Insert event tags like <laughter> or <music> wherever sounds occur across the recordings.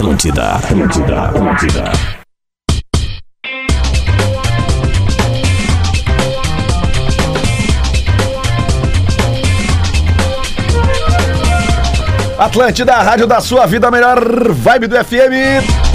Atlântida, Atlântida, Atlântida. Atlântida, a rádio da sua vida, a melhor vibe do FM.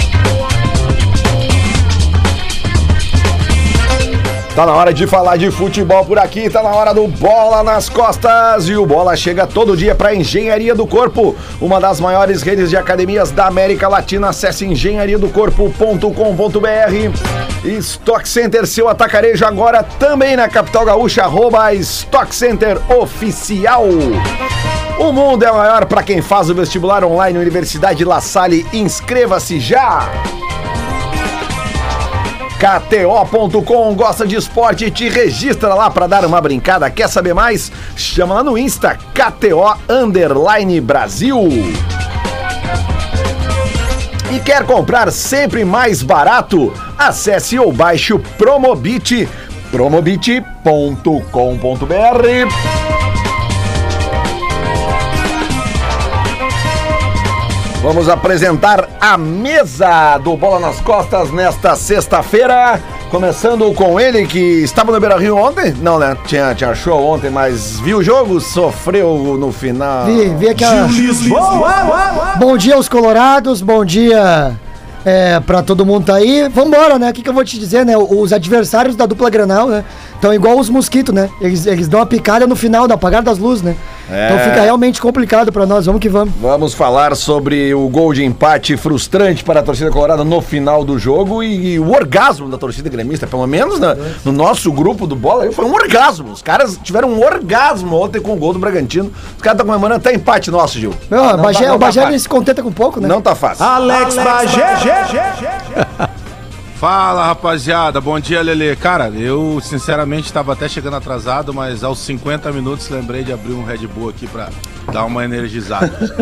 Tá na hora de falar de futebol por aqui, tá na hora do Bola nas Costas. E o Bola chega todo dia para Engenharia do Corpo, uma das maiores redes de academias da América Latina. Acesse engenhariadocorpo.com.br. Stock Center, seu atacarejo agora também na capital gaúcha, arroba Stock Center Oficial. O mundo é maior para quem faz o vestibular online Universidade La Salle. Inscreva-se já! KTO.com gosta de esporte, te registra lá para dar uma brincada. Quer saber mais? Chama lá no Insta KTO Underline Brasil. E quer comprar sempre mais barato? Acesse ou baixe o Promobit, promobit.com.br. Vamos apresentar a mesa do Bola nas Costas nesta sexta-feira. Começando com ele que estava no Beira Rio ontem. Não, né? Tinha, tinha show ontem, mas viu o jogo, sofreu no final. Vi, vi aquela. Bom dia aos Colorados, bom dia é, pra todo mundo tá aí. Vambora, né? O que, que eu vou te dizer, né? Os adversários da dupla Granal, né? Estão igual os mosquitos, né? Eles, eles dão uma picalha no final, no apagar das luzes, né? É. Então fica realmente complicado pra nós. Vamos que vamos. Vamos falar sobre o gol de empate frustrante para a torcida colorada no final do jogo e, e o orgasmo da torcida gremista, pelo menos na- no nosso grupo do bola, foi um orgasmo. Os caras tiveram um orgasmo ontem com o gol do Bragantino. Os caras estão comemorando até empate nosso, Gil. Meu, Não o Bagé, tá- não o Bagé tá ele fácil. se contenta com pouco, né? Não tá fácil. Alex Bagé. <laughs> Fala rapaziada, bom dia Lele. Cara, eu sinceramente estava até chegando atrasado, mas aos 50 minutos lembrei de abrir um Red Bull aqui pra dar uma energizada. <laughs>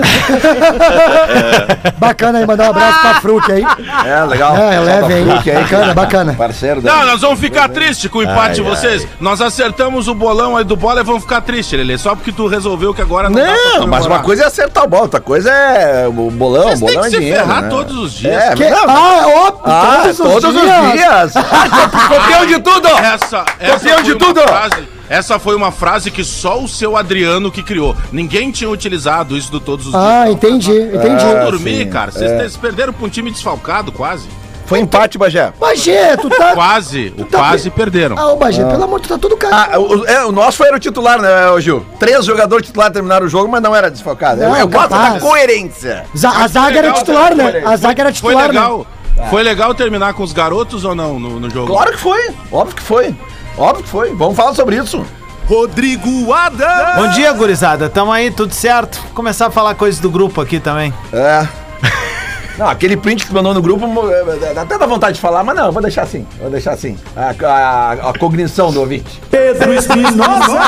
Bacana aí, mandar um abraço pra Fruc aí. É, legal. É, leve aí. Fruc Bacana, bacana. Parceiro da. Não, nós vamos ficar tristes com o empate de Ai, vocês. Nós acertamos o bolão aí do bola e vamos ficar tristes, Lele. Só porque tu resolveu que agora não, dá pra Não, mas uma coisa é acertar o bola, outra coisa é o bolão. Mas tem bolão que é se dinheiro, ferrar né? todos os dias. É, Que- não, Ah, óbvio, Ah, todos, todos, os os dias. <laughs> Campeão de tudo! Essa, essa Campeão de uma tudo! frase- essa foi uma frase que só o seu Adriano que criou. Ninguém tinha utilizado isso do todos os Ah, dias. entendi, entendi. Ah, dormir, sim, cara. Vocês vocês perderam pra um time desfalcado, quase. Foi empate, Bagé. Bagé, tu tá. Quase. O tá quase pe- perderam. Ah, ô Bagé, pelo amor de Deus, tá tudo caro. Ah, o, é, o nosso foi era o titular, né, Gil? Três jogadores titulares terminaram o jogo, mas não era desfalcado. Eu- Não, eu gosto capaz. da coerência. Za- a zaga era legal, titular, né? A zaga era Foi titular, né? Legal. Foi legal terminar com os garotos ou não no, no jogo? Claro que foi. Óbvio que foi. Óbvio que foi. Vamos falar sobre isso. Rodrigo Adam. Bom dia, gurizada. Tamo aí, tudo certo? Começar a falar coisas do grupo aqui também. É. Não, aquele print que tu mandou no grupo, é, dá até dá vontade de falar, mas não, eu vou deixar assim. Vou deixar assim. A, a- a cognição do ouvinte. Pedro Espinosa.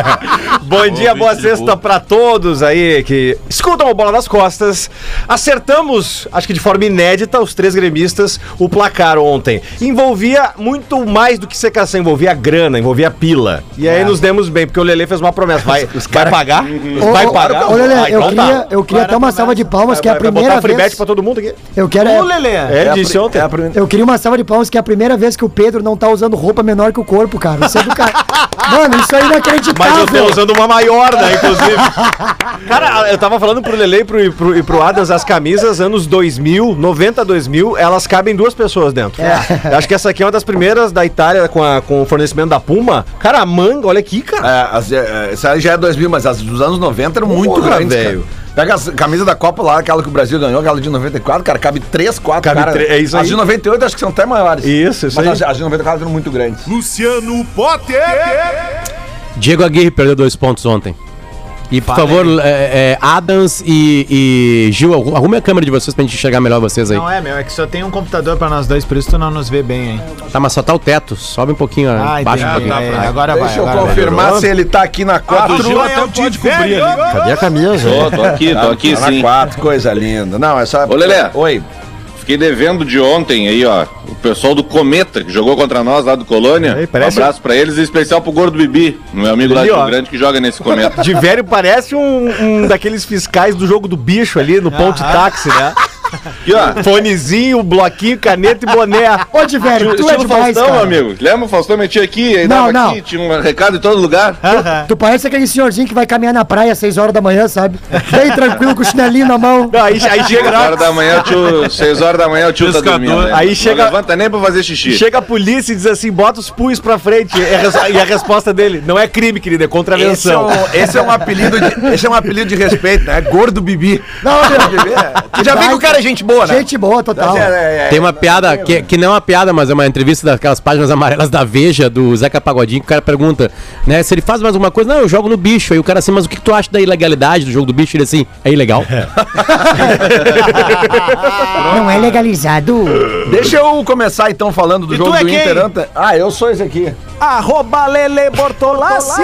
<laughs> Bom dia, boa sexta pra todos aí que escutam o Bola nas Costas. Acertamos, acho que de forma inédita, os três gremistas, o placar ontem. Envolvia muito mais do que secação, envolvia grana, envolvia pila. E aí nos demos bem, porque o Lele fez uma promessa. Vai, vai pagar? Ô, vai pagar? Ô, Lelê, Ah, eu então tá. queria, eu queria até uma salva de palmas, que é a Vai- vai primeira botar free bet vez. Todo mundo aqui. Eu quero. Ô, Lelê. É, a disse ontem. é Eu queria uma salva de palmas, que é a primeira vez que o Pedro não tá usando roupa menor que o corpo, cara. Isso é do cara. <laughs> Mano, isso é inacreditável. Mas eu tô usando uma maior, né, inclusive. <laughs> Cara, eu tava falando pro Lele e pro, pro, e pro Adams, as camisas anos 2000, 90, 2000, elas cabem duas pessoas dentro. Eu acho que essa aqui é uma das primeiras da Itália com, a- com o fornecimento da Puma. Cara, a manga, olha aqui, cara. É, as, é, essa já é 2000, mas as dos anos 90 eram muito Porra, grandes, velho. cara. Pega a camisa da Copa lá, aquela que o Brasil ganhou, aquela de 94, cara, cabe 3, 4 Cabe cara. tre- é isso As aí. de 98 acho que são até maiores. Isso, isso mas aí. As, as de 94 eram muito grandes. Luciano Potter. Diego Aguirre perdeu dois pontos ontem. E, por favor, aí. é, é, Adams e, e Gil, arru- arrume a câmera de vocês pra gente enxergar melhor vocês aí. Não é, meu, é que só tem um computador pra nós dois, por isso tu não nos vê bem, hein? Tá, mas só tá o teto. Sobe um pouquinho, Ah, baixa um pouquinho. É, agora vai. Deixa eu agora vai. confirmar se ele tá aqui na 4. do Gil até pode cobrir ali. Cadê a camisa? Tô, tô aqui, tô aqui tá sim. na 4, coisa linda. Não, é só. Ô, Lelé. Oi. Fiquei devendo de ontem aí, ó. O pessoal do Cometa, que jogou contra nós lá do Colônia. Aí, parece- Um abraço pra eles, em especial pro Gordo Bibi, meu amigo lá de Grande que joga nesse Cometa. <laughs> De velho parece um, um daqueles fiscais do jogo do bicho ali no <laughs> ponto de táxi, né? Aqui, ó. Fonezinho, bloquinho, caneta e boné. Ô, de velho, tu é demais, Faustão, cara. amigo. Lembra o Faustão metia aqui, aí Não, dava não. aqui, tinha um recado em todo lugar. Aham. Tu parece aquele senhorzinho que vai caminhar na praia às 6 horas da manhã, sabe? Bem tranquilo, com o chinelinho na mão. Não, aí, aí Seis chega, horas da manhã, o tio, seis horas da manhã o tio tá Pescador. dormindo. né? Aí chega- Não levanta nem pra fazer xixi. chega a polícia e diz assim: bota os punhos pra frente. E a, res- e a resposta dele: não é crime, querido, é Esse é, contravenção. um, esse é um apelido de, esse é um apelido de respeito, né? Gordo Bibi. Não, meu. Tu já viu que o cara é gente boa, né? Gente boa, total. É, é, é. Tem uma piada, que, que não é uma piada, mas é uma entrevista daquelas páginas amarelas da Veja, do Zeca Pagodinho, que o cara pergunta, né, se ele faz mais alguma coisa, não, eu jogo no bicho. Aí o cara assim, mas o que, tu acha da ilegalidade do jogo do bicho? Ele assim, é ilegal. <laughs> Não é legalizado. Deixa eu começar então falando do E jogo tu é do quem? Inter. anta- Ah, eu sou esse aqui. Arroba Lele Bortolassi.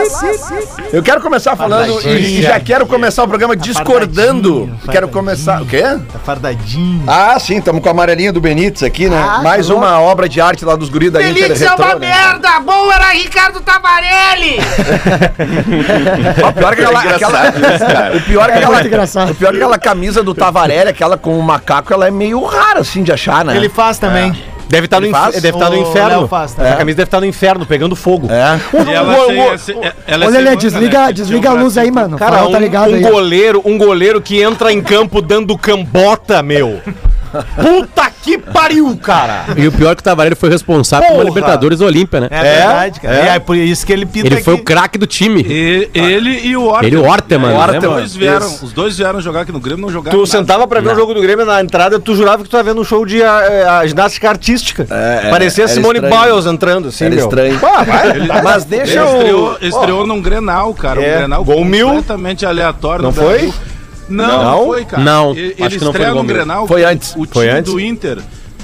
Eu quero começar falando e, e já quero começar o programa discordando. fardadinho, Quero começar. O quê? Tá fardadinho. Ah, sim, estamos com a amarelinha do Benítez aqui, né? Ah, Mais tá uma obra de arte lá dos guris da Inter Felix é uma Retrô, né? merda! Bom era Ricardo Tavarelli! <laughs> Ó, O pior é que aquela, aquela- o pior é que É aquela, muito engraçado. o pior é que aquela camisa do Tavarelli, aquela com o macaco, ela é meio rara assim de achar, né? Ele faz também. Deve estar no, inf- faz? deve estar no inferno. Faz, tá? A camisa deve estar no inferno, pegando fogo. É. E ela esse- é- ela é desliga, né? desliga a luz aí, mano. Cara, um, tá ligado um aí. goleiro, um goleiro que entra em campo dando cambota, meu. Puta <laughs> que pariu, cara. e o pior é que o Tavarelli foi responsável por uma Porra. Libertadores Olímpia, né? É, verdade, cara. é. E é por isso que ele pinta Ele foi aqui. o craque do time. E- ele e o Orteman. Ele e o Orteman, Os né, dois mano? vieram, os dois vieram jogar aqui no Grêmio, não jogaram Tu nada. sentava pra ver o jogo do Grêmio na entrada, tu jurava que tu tava vendo um show de ah, ah, ginástica artística. É, é, Parecia Simone estranho. Biles entrando, assim, Era meu. estranho. Vai. Mas deixa Ele eu. estreou, estreou num Grenal, cara. É, Um Grenal gol mil. completamente aleatório. Não foi? Brasil. Não, Não? foi, cara. Não, Ele, acho ele que não foi no. Grenal. Foi antes. O Foi time antes? do Inter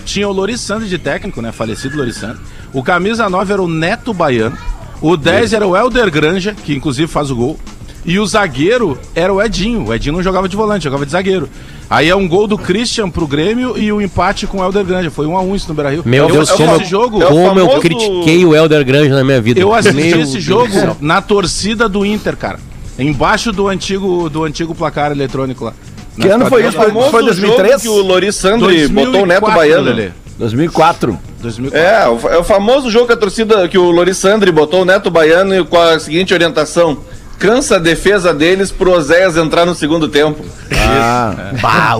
tinha o Lorissandro de técnico, né? Falecido Lorissandro. O camisa 9 era o Neto Baiano. O 10 era o Helder Granja, que inclusive faz o gol. E o zagueiro era o Edinho. O Edinho não jogava de volante, jogava de zagueiro. Aí é um gol do Christian pro Grêmio e o empate com o Helder Granja. Foi 1 a 1 isso no Beira-Rio. Meu eu, Deus, eu, como, esse jogo, é como eu famoso- critiquei o Helder Granja na minha vida. eu assisti Meu esse Deus jogo céu. na torcida do Inter, cara. Embaixo do antigo, do antigo placar eletrônico lá. Que ano foi isso? Foi, Famoso foi 2003? jogo que o Loris botou o Neto 2004, Baiano. Lelê. 2004. 2004. É, o, é o famoso jogo que a torcida, que o Lorissandri botou o Neto Baiano e com a seguinte orientação. Cansa a defesa deles pro Oséias entrar no segundo tempo. Ah, Bah,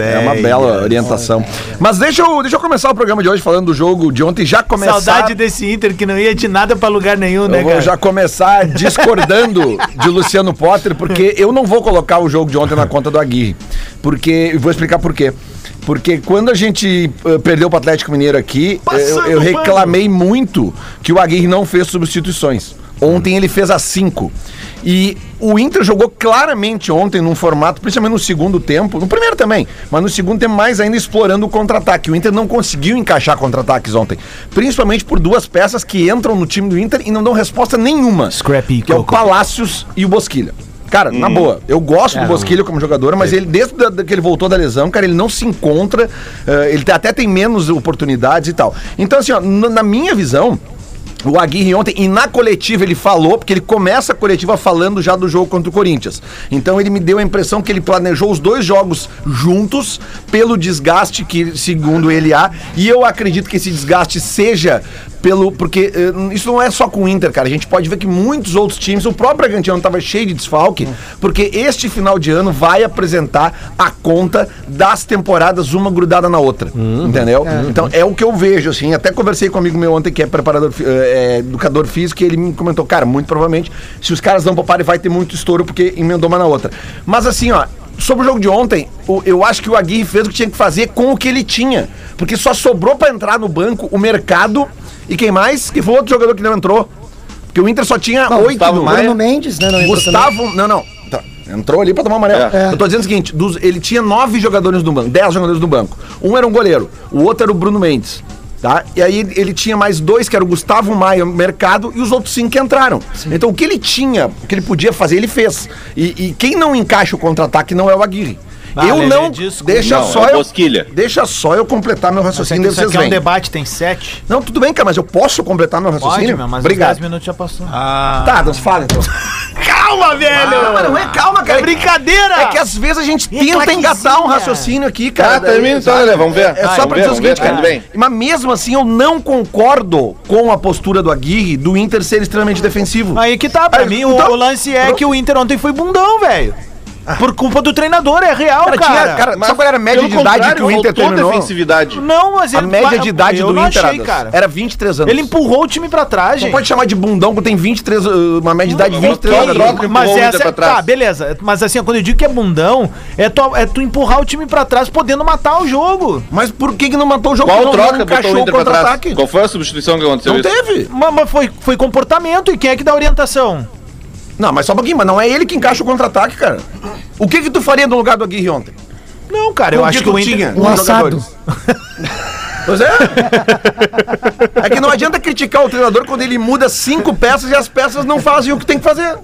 é, é uma bela orientação. Mas deixa eu, deixa eu começar o programa de hoje falando do jogo de ontem. Já começar. Saudade desse Inter que não ia de nada pra lugar nenhum, né, Eu vou cara? já começar discordando de Luciano Potter, porque eu não vou colocar o jogo de ontem na conta do Aguirre. Porque. Vou explicar por quê. Porque quando a gente eh, perdeu para o Atlético Mineiro aqui, eu, eu reclamei muito que o Aguirre não fez substituições. Ontem ele fez as cinco. E o Inter jogou claramente ontem num formato, principalmente no segundo tempo, no primeiro também, mas no segundo tempo mais ainda explorando o contra-ataque. O Inter não conseguiu encaixar contra-ataques ontem, principalmente por duas peças que entram no time do Inter e não dão resposta nenhuma. Scrappy que é o. Palácios e o Bosquilha. Cara, na boa, eu gosto do Bosquilha como jogador, mas ele, desde da- da- que ele voltou da lesão, cara, ele não se encontra, eh, ele até tem menos oportunidades e tal. Então, assim, ó, na minha visão, o Aguirre ontem, e na coletiva ele falou, porque ele começa a coletiva falando já do jogo contra o Corinthians. Então ele me deu a impressão que ele planejou os dois jogos juntos, pelo desgaste que, segundo ele, há. E eu acredito que esse desgaste seja pelo. Porque eh, isso não é só com o Inter, cara. A gente pode ver que muitos outros times, o próprio Bragantino estava cheio de desfalque, porque este final de ano vai apresentar a conta das temporadas, uma grudada na outra. Entendeu? Então é o que eu vejo, assim. Até conversei com um amigo meu ontem que é preparador, é, educador físico, e ele me comentou, cara, muito provavelmente, se os caras não pouparem, vai ter muito estouro, porque emendou uma na outra. Mas assim, ó. Sobre o jogo de ontem, eu acho que o Aguirre fez o que tinha que fazer com o que ele tinha. Porque só sobrou pra entrar no banco o mercado e quem mais? Que foi outro jogador que não entrou. Porque o Inter só tinha oito Gustavo no Maia. Bruno Mendes, né? Não. Gustavo. Não, não. Tá, Entrou ali pra tomar amarelo. É. Eu tô dizendo o seguinte: dos- ele tinha nove jogadores no banco, dez jogadores no banco. Um era um goleiro, o outro era o Bruno Mendes. Tá? E aí ele tinha mais dois, que era o Gustavo Maia Mercado, e os outros cinco que entraram. Então o que ele tinha, o que ele podia fazer, ele fez. E, e quem não encaixa o contra-ataque não é o Aguirre. Ah, eu não. desculpa. Deixa Não, só é eu. Bosquilha. Deixa só eu completar meu raciocínio, aqui, daí isso aqui é um debate, tem sete. Não, tudo bem, cara, mas eu posso completar meu Pode, raciocínio? meu, mas Obrigado. 10 minutos já passou. Ah, Tá, então fala então. <laughs> calma, velho! Ah, mas não é calma, cara. É brincadeira! É que às vezes a gente E tenta engatar um raciocínio aqui, cara. Ah, termina então, Lelê, vamos ver. É Vai, só vamos pra ver, dizer o seguinte, ver, cara. bem. Mas mesmo assim, eu não concordo com a postura do Aguirre do Inter ser extremamente defensivo. Aí que tá, pra Aí, mim, então- o, lance é que o Inter ontem foi bundão, velho. Por culpa do treinador, é real, Cara, cara. tinha, cara, sabe qual era a média de idade que o Inter terminou? defensividade. Não, mas A ele média de idade eu do não Inter achei, cara. era 23 anos. Ele empurrou o time pra trás, Não gente. pode chamar de bundão quando tem 23, uh, uma média de idade de 23 Qual anos. troca empurrou Mas o Inter essa pra é, trás? tá, beleza. Mas assim, quando eu digo que é bundão, é tu, é tu empurrar o time pra trás podendo matar o jogo. Mas por que, que não matou o jogo? Qual não, troca não botou o Inter pra trás? contra-ataque? Qual foi a substituição que aconteceu Não isso? teve. Mas, mas foi, foi comportamento e quem é que dá orientação? Não, mas só um pouquinho, mas não é ele que encaixa o contra-ataque, cara. O que que tu faria no lugar do Aguirre ontem? Não, cara, eu acho que tu o tinha Um assado. <laughs> Pois é. É que não adianta criticar o treinador quando ele muda cinco peças e as peças não fazem o que tem que fazer.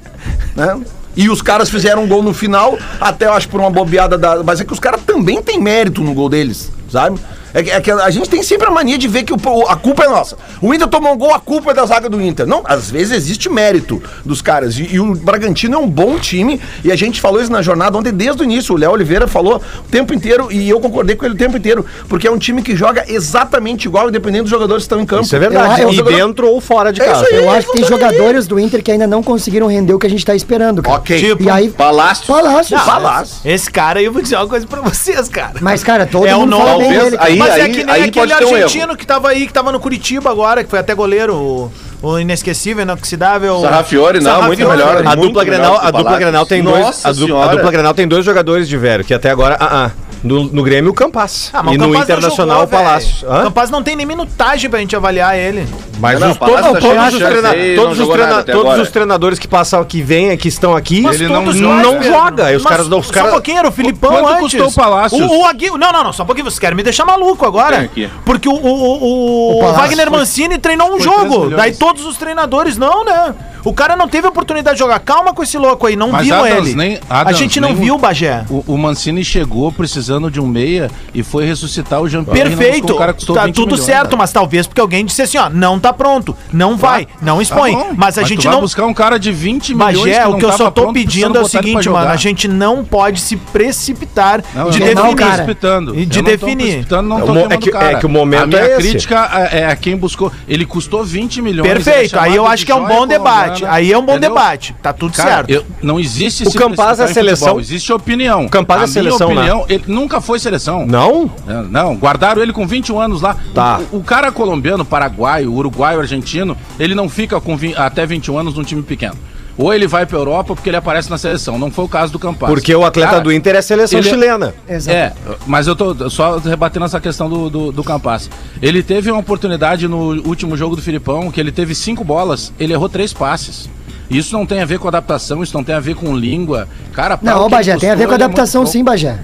Né? E os caras fizeram um gol no final, até eu acho por uma bobeada da. Mas é que os caras também têm mérito no gol deles, sabe? É que, é que a gente tem sempre a mania de ver que o- o- a culpa é nossa. O Inter tomou um gol, a culpa é da zaga do Inter. Não, às vezes existe mérito dos caras. E, e o Bragantino é um bom time, e a gente falou isso na jornada ontem desde o início. O Léo Oliveira falou o tempo inteiro, e eu concordei com ele o tempo inteiro, porque é um time que joga exatamente igual, independente dos jogadores que estão em campo. Isso é verdade. Eu- eu- e dentro ou fora de É casa. isso aí. Eu acho que tem jogadores do Inter que ainda não conseguiram render o que a gente tá esperando, cara. Ok. Tipo, E aí, Palácio. Palácio. Palácio. Esse cara aí, eu vou dizer uma coisa pra vocês, cara. Mas, cara, todo É o mundo novo, fala bem dele. aí- Mas é aí- que nem aí aquele um argentino erro. que tava aí, que tava no Curitiba agora, que foi até goleiro, o, o inesquecível, inoxidável. Sarrafiore, não, muito Sarrafiore. melhor. A muito dupla melhor Grenal, que o a dupla. Grenal tem dois, a dupla, a Senhora. dupla Grenal tem dois jogadores de velho, que até agora, ah, ah, no, no Grêmio o Campas Ah, mas e o no Campaz não Internacional jogou, o Palácio. velho. Hã? O Campaz não tem nem minutagem pra gente avaliar ele. Mas Não, os, o Palácio todos, tá todos os, treina- aí, todos não os treina- todos os treinadores que passam, que vêm, que estão aqui, Mas Ele não- todos não não joga. E os caras, os Só um caras, pouquinho, era o Filipão Quanto antes. custou o Palácios? O, o Agui... Não, não, não, só um pouquinho. Vocês querem me deixar maluco agora. Porque o, o, o, o Palácio Wagner foi- Mancini treinou um jogo. 3 milhões. Daí todos os treinadores, não, né? O cara não teve oportunidade de jogar. Calma com esse louco aí, não viu ele. nem- a gente não viu o Bagé. O, o Mancini chegou precisando de um meia e foi ressuscitar o Jean-Pierre. Renan Perfeito, O cara tá 20 tudo milhões, certo, cara. mas talvez porque alguém disse assim, ó, não tá pronto, não vai, não expõe. Tá mas a tu gente vai não. buscar um cara de 20 milhões Bagé, o não que eu só tô pronto, pedindo precisando é o seguinte, mano, a gente não pode se precipitar Não, de eu não, não tô definir. cara. precipitando. De Eu não tô definir. não É tô o queimando é que- o cara. é que o momento A minha é esse. crítica é, é a quem buscou. Ele custou 20 milhões. é Perfeito, aí eu acho de que é um bom debate. Aí é um bom debate. Tá tudo certo. não existe O se Campaz é em seleção? Existe opinião. O Campaz é A minha seleção, né? opinião, ele nunca foi seleção. Não? Não, não, guardaram ele com 21 anos lá. Tá. O, o cara colombiano, paraguaio, uruguaio, argentino, ele não fica com vi- até 21 anos num time pequeno. Ou ele vai pra Europa porque ele aparece na seleção. Não foi o caso do Campaz. Porque o atleta Cara, do Inter é seleção ele- chilena. Exato. É, mas eu tô só rebatendo essa questão do, do, do Campas. Ele teve uma oportunidade no último jogo do Filipão, que ele teve cinco bolas, ele errou três passes. Isso não tem a ver com adaptação, isso não tem a ver com língua. Cara, Não, Bagé, tem a ver com é adaptação muito sim, Bagé.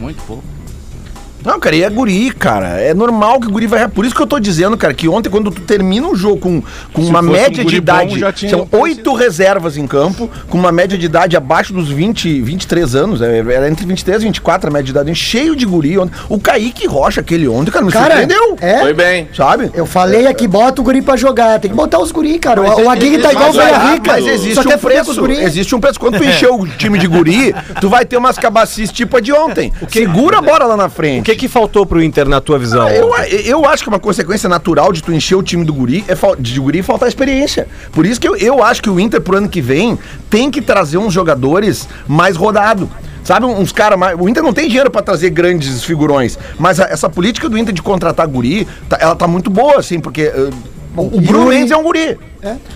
Muito pouco. Não, cara, e é guri, cara. É normal que o guri vai. Por isso que eu tô dizendo, cara, que ontem, quando tu termina um jogo com, com uma fosse um média de bom, idade. já tinha são oito reservas em campo, com uma média de idade abaixo dos 20, 23 anos. é, Era entre 23 e 24 a média de idade. Cheio de guri. Ontem. O Kaique Rocha, aquele ontem, cara, me Cara, surpreendeu. é. Foi bem. Sabe? Eu falei aqui, bota o guri pra jogar. Tem que botar os guri, cara. Mas O, é- Aguirre tá é- igual o Velha Rica. Mas existe só um preço. Existe um preço. Quando tu encher o time de guri, tu vai ter umas cabacis tipo a de ontem. Segura a bola lá na frente. Que que faltou pro Inter na tua visão? Ah, Eu, eu acho que uma consequência natural de tu encher o time do guri é de guri faltar experiência. Por isso que eu, eu acho que o Inter pro ano que vem tem que trazer uns jogadores mais rodados. Sabe, uns caras mais. O Inter não tem dinheiro pra trazer grandes figurões. Mas a- essa política do Inter de contratar guri, tá- ela tá muito boa, assim, porque. uh, o o Bruno Yuri- Mendes é um guri.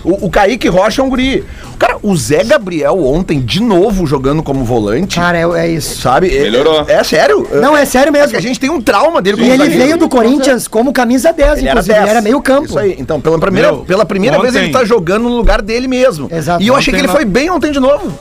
O, o Kaique Rocha é um guri. Cara, o Zé Gabriel ontem, de novo, jogando como volante. Cara, é, é isso. Sabe? É- Melhorou. É, é sério. Não, é sério É mesmo. a gente tem um trauma dele E ele zagueiro. veio do Corinthians como camisa 10, Ele inclusive. Ele era meio campo. Isso aí. Então, pela primeira, Meu, pela primeira vez ontem- ele tá jogando no lugar dele mesmo. Exato. E eu achei que ele foi bem ontem de novo.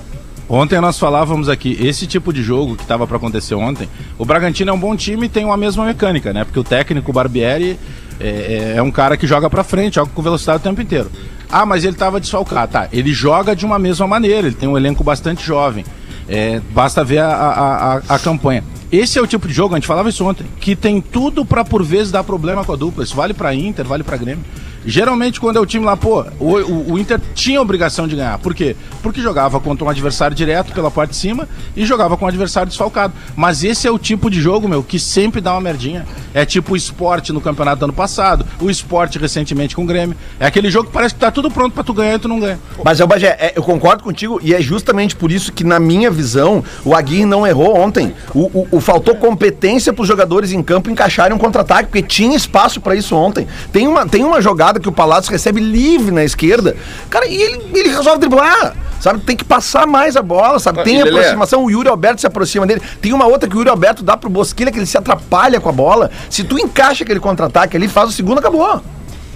Ontem nós falávamos aqui, esse tipo de jogo que estava para acontecer ontem, o Bragantino é um bom time e tem uma mesma mecânica, né? Porque o técnico Barbieri é, é- é um cara que joga para frente, joga com velocidade o tempo inteiro. Ah, mas ele estava desfalcado. Tá, ele joga de uma mesma maneira, ele tem um elenco bastante jovem. É, basta ver a, a, a, a campanha. Esse é o tipo de jogo, a gente falava isso ontem, que tem tudo para por vezes dar problema com a dupla. Isso vale para Inter, vale para Grêmio. Geralmente, quando é o time lá, pô, o, o- o Inter tinha obrigação de ganhar. Por quê? Porque jogava contra um adversário direto pela parte de cima e jogava com um adversário desfalcado. Mas esse é o tipo de jogo, meu, que sempre dá uma merdinha. É tipo o esporte no campeonato do ano passado, o esporte recentemente com o Grêmio. É aquele jogo que parece que tá tudo pronto pra tu ganhar e tu não ganha. Mas, ô Bagé, é, eu concordo contigo e é justamente por isso que, na minha visão, o Aguirre não errou ontem. O- o- faltou competência para os jogadores em campo encaixarem um contra-ataque, porque tinha espaço para isso ontem. Tem uma, tem uma jogada que o Palácio recebe livre na esquerda, cara, e ele, ele resolve driblar. Sabe, tem que passar mais a bola, sabe? Tem e Lelê? aproximação, o Yuri Alberto se aproxima dele. Tem uma outra que o Yuri Alberto dá pro Bosquilha, que ele se atrapalha com a bola. Se tu encaixa aquele contra-ataque ali, faz o segundo, acabou.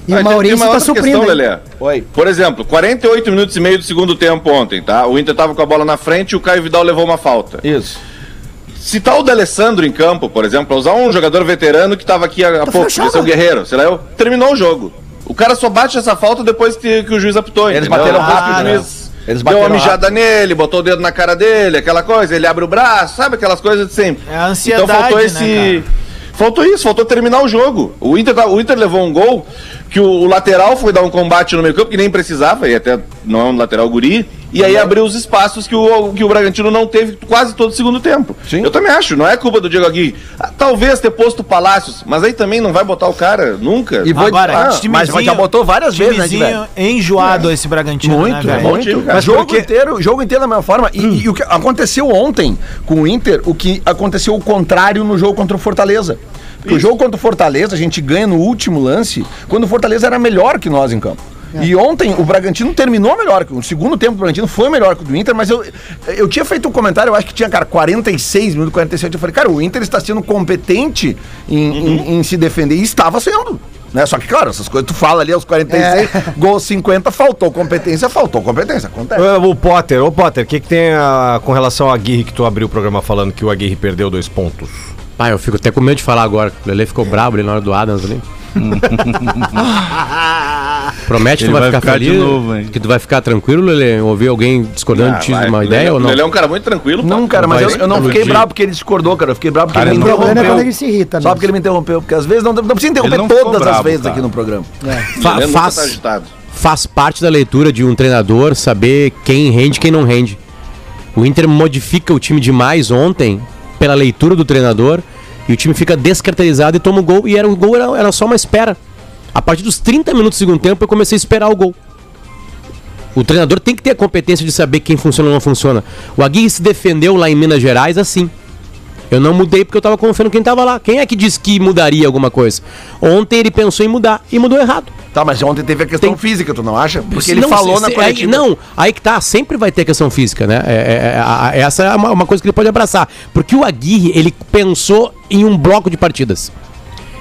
E Ah, o Maurício tem uma tá suprindo. questão? Lelê. Oi. Por exemplo, 48 minutos e meio do segundo tempo ontem, tá? O Inter tava com a bola na frente e o Caio Vidal levou uma falta. Isso. Se tá o D'Alessandro em campo, por exemplo, pra usar um jogador veterano que tava aqui há, há pouco, esse é o Guerreiro, sei lá, eu, terminou o jogo. O cara só bate essa falta depois que, que o juiz apitou, Eles entendeu? bateram rápido, o né? juiz Eles deu uma mijada nele, botou o dedo na cara dele, aquela coisa, ele abre o braço, sabe aquelas coisas de sempre. É a ansiedade, então faltou né, esse... Faltou isso, faltou terminar o jogo. O Inter, tá- o Inter levou um gol que o, o lateral foi dar um combate no meio campo, que nem precisava, e até não é um lateral guri, e aí abriu os espaços que o, que o Bragantino não teve quase todo o segundo tempo. Sim. Eu também acho, não é culpa do Diego Aguirre. Ah, Talvez ter posto o Palácios, mas aí também não vai botar o cara nunca. E vou- Agora, Ah, mas já botou várias vezes, né, enjoado esse Bragantino, Muito, né, bom muito. time. Mas jogo Porque- inteiro, jogo inteiro da mesma forma. E, e o que aconteceu ontem com o Inter, o que aconteceu o contrário no jogo contra o Fortaleza. Porque o jogo contra o Fortaleza, a gente ganha no último lance, quando o Fortaleza era melhor que nós em campo. E ontem o Bragantino terminou melhor. O segundo tempo do Bragantino foi melhor que o do Inter, mas eu, eu tinha feito um comentário, eu acho que tinha, cara, 46 minutos, 47. Eu falei, cara, o Inter está sendo competente em, em- em se defender. E estava sendo. Né? Só que, claro, essas coisas tu fala ali aos 46, <laughs> gol 50, faltou competência, faltou competência. Acontece. Ah, O Potter, ô Potter, o que, que tem a- com relação ao Aguirre que tu abriu o programa falando que o Aguirre perdeu dois pontos? Pai, eu fico até com medo de falar agora. O Lele ficou brabo ali na hora do Adams ali. <laughs> Promete que tu vai, vai ficar, ficar de feliz? novo, hein? que tu vai ficar tranquilo, Lele? Ouvir alguém discordando Ah, de ti vai. de uma ideia é- ou não? Ele é um cara muito tranquilo. pô. Não, cara, mas eu, eu não fiquei bravo porque ele discordou, cara. Eu fiquei bravo porque Cara, ele me problema é interrompeu. quando ele se irrita, Só porque ele me interrompeu. Porque às vezes não, não precisa interromper não todas as bravo, vezes cara. aqui no programa. Fa- Ele nunca faz, tá agitado. faz parte da leitura de um treinador saber quem rende e quem não rende. O Inter modifica o time demais ontem pela leitura do treinador e o time fica descaracterizado e toma o gol. E era, o gol era, era só uma espera. A partir dos 30 minutos do segundo tempo eu comecei a esperar o gol. O treinador tem que ter a competência de saber quem funciona ou não funciona. O Aguirre se defendeu lá em Minas Gerais assim. Eu não mudei porque eu tava confiando em quem tava lá. Quem é que disse que mudaria alguma coisa? Ontem ele pensou em mudar e mudou errado. Tá, mas ontem teve a questão Tem- física, tu não acha? Porque ele Não, falou se- na se- coletiva. aí, Não, aí que tá, sempre vai ter questão física, né? É, é, é, essa é uma, uma coisa que ele pode abraçar. Porque o Aguirre, ele pensou em um bloco de partidas.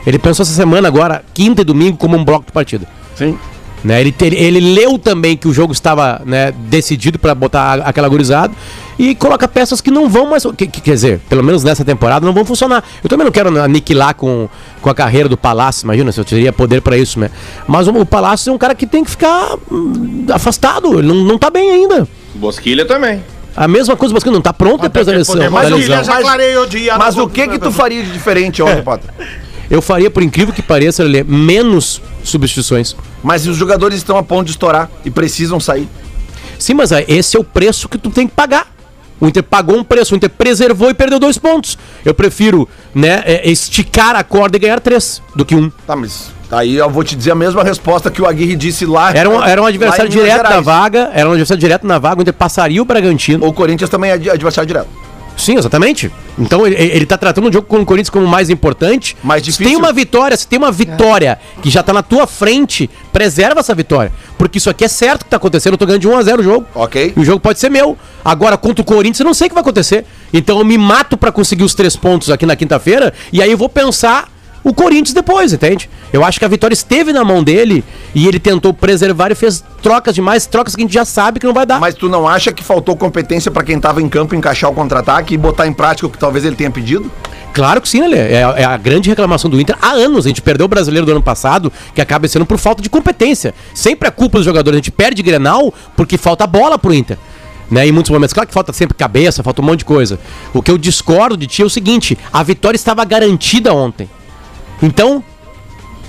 Ele pensou essa semana agora, quinta e domingo, como um bloco de partida. Sim. Né? Ele, ele leu também que o jogo estava né, decidido para botar a- aquela gurizada e coloca peças que não vão mais. Que, que- quer dizer, pelo menos nessa temporada não vão funcionar. Eu também não quero aniquilar com, com a carreira do Palácio, imagina se eu teria poder para isso, né? Mas o, o Palácio é um cara que tem que ficar hum, afastado, ele não, não tá bem ainda. Bosquilha também. A mesma coisa, mas que não tá pronto depois da da Mas o- lesão. já clareei o dia. Mas o que que tu faria de diferente ontem, Potter? Eu faria, por incrível que pareça, Lelê, menos substituições. Mas os jogadores estão a ponto de estourar e precisam sair. Sim, mas esse é o preço que tu tem que pagar. O Inter pagou um preço, o Inter preservou e perdeu dois pontos. Eu prefiro, né, é, esticar a corda e ganhar três do que um. Tá, mas aí eu vou te dizer a mesma resposta que o Aguirre disse lá. Era um, era um adversário direto da Gerais. vaga, era um adversário direto na vaga, o Inter passaria o Bragantino. O Corinthians também é ad- adversário direto. Sim, exatamente. Então ele, ele tá tratando o jogo com o Corinthians como mais importante. Mais Se difícil. tem uma vitória, se tem uma vitória que já tá na tua frente, preserva essa vitória. Porque isso aqui é certo que tá acontecendo, eu tô ganhando de 1 a 0 o jogo. Ok. E o jogo pode ser meu. Agora, contra o Corinthians, eu não sei o que vai acontecer. Então eu me mato pra conseguir os três pontos aqui na quinta-feira, e aí eu vou pensar o Corinthians depois, entende? Eu acho que a vitória esteve na mão dele e ele tentou preservar e fez trocas demais, trocas que a gente já sabe que não vai dar. Mas tu não acha que faltou competência pra quem tava em campo encaixar o contra-ataque e botar em prática o que talvez ele tenha pedido? Claro que sim, né? É, é a grande reclamação do Inter há anos. A gente perdeu o brasileiro do ano passado, que acaba sendo por falta de competência. Sempre é culpa dos jogadores. A gente perde Grenal porque falta bola pro Inter. Né, em muitos momentos. Claro que falta sempre cabeça, falta um monte de coisa. O que eu discordo de ti é o seguinte: a vitória estava garantida ontem. Então,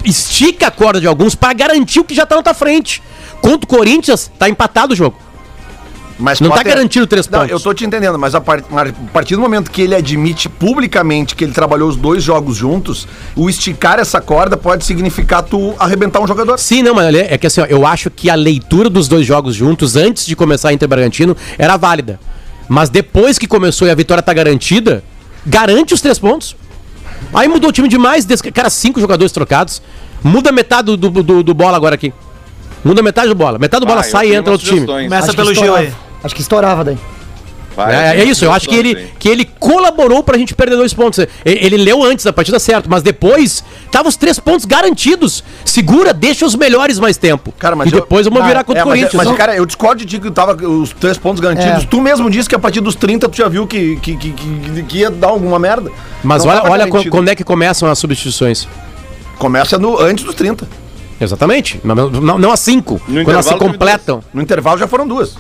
estica a corda de alguns pra garantir o que já tá na tua frente. Contra o Corinthians, tá empatado o jogo. Mas Não tá Potter- garantido três Não, pontos. eu tô te entendendo, mas a, par- a partir do momento que ele admite publicamente que ele trabalhou os dois jogos juntos, o esticar essa corda pode significar tu arrebentar um jogador. Sim, não, mas é que assim, ó, eu acho que a leitura dos dois jogos juntos, antes de começar Inter Bragantino, era válida. Mas depois que começou e a vitória tá garantida, garante os três pontos. Aí mudou o time demais, cara, cinco jogadores trocados. Muda metade do, do, do- do bola agora aqui. Muda metade do bola. Metade do bola Ah, sai e entra outro time. Começa Acho pelo Gil aí. Acho que estourava daí. Vai, É, é isso, eu acho que ele, que ele colaborou pra gente perder dois pontos. Ele, ele leu antes da partida certo, mas depois tava os três pontos garantidos. Segura, deixa os melhores mais tempo. Cara, mas e depois vamos virar contra É, o mas, Corinthians. mas, cara, eu discordo de ti que tava os três pontos garantidos. É. Tu mesmo disse que a partir dos 30 tu já viu que, que, que, que- que ia dar alguma merda. Mas Não olha, olha garantido. quando é que começam as substituições. Começa no, antes dos 30. Exatamente. Não, não, não cinco. No quando elas se completam. No intervalo já foram duas.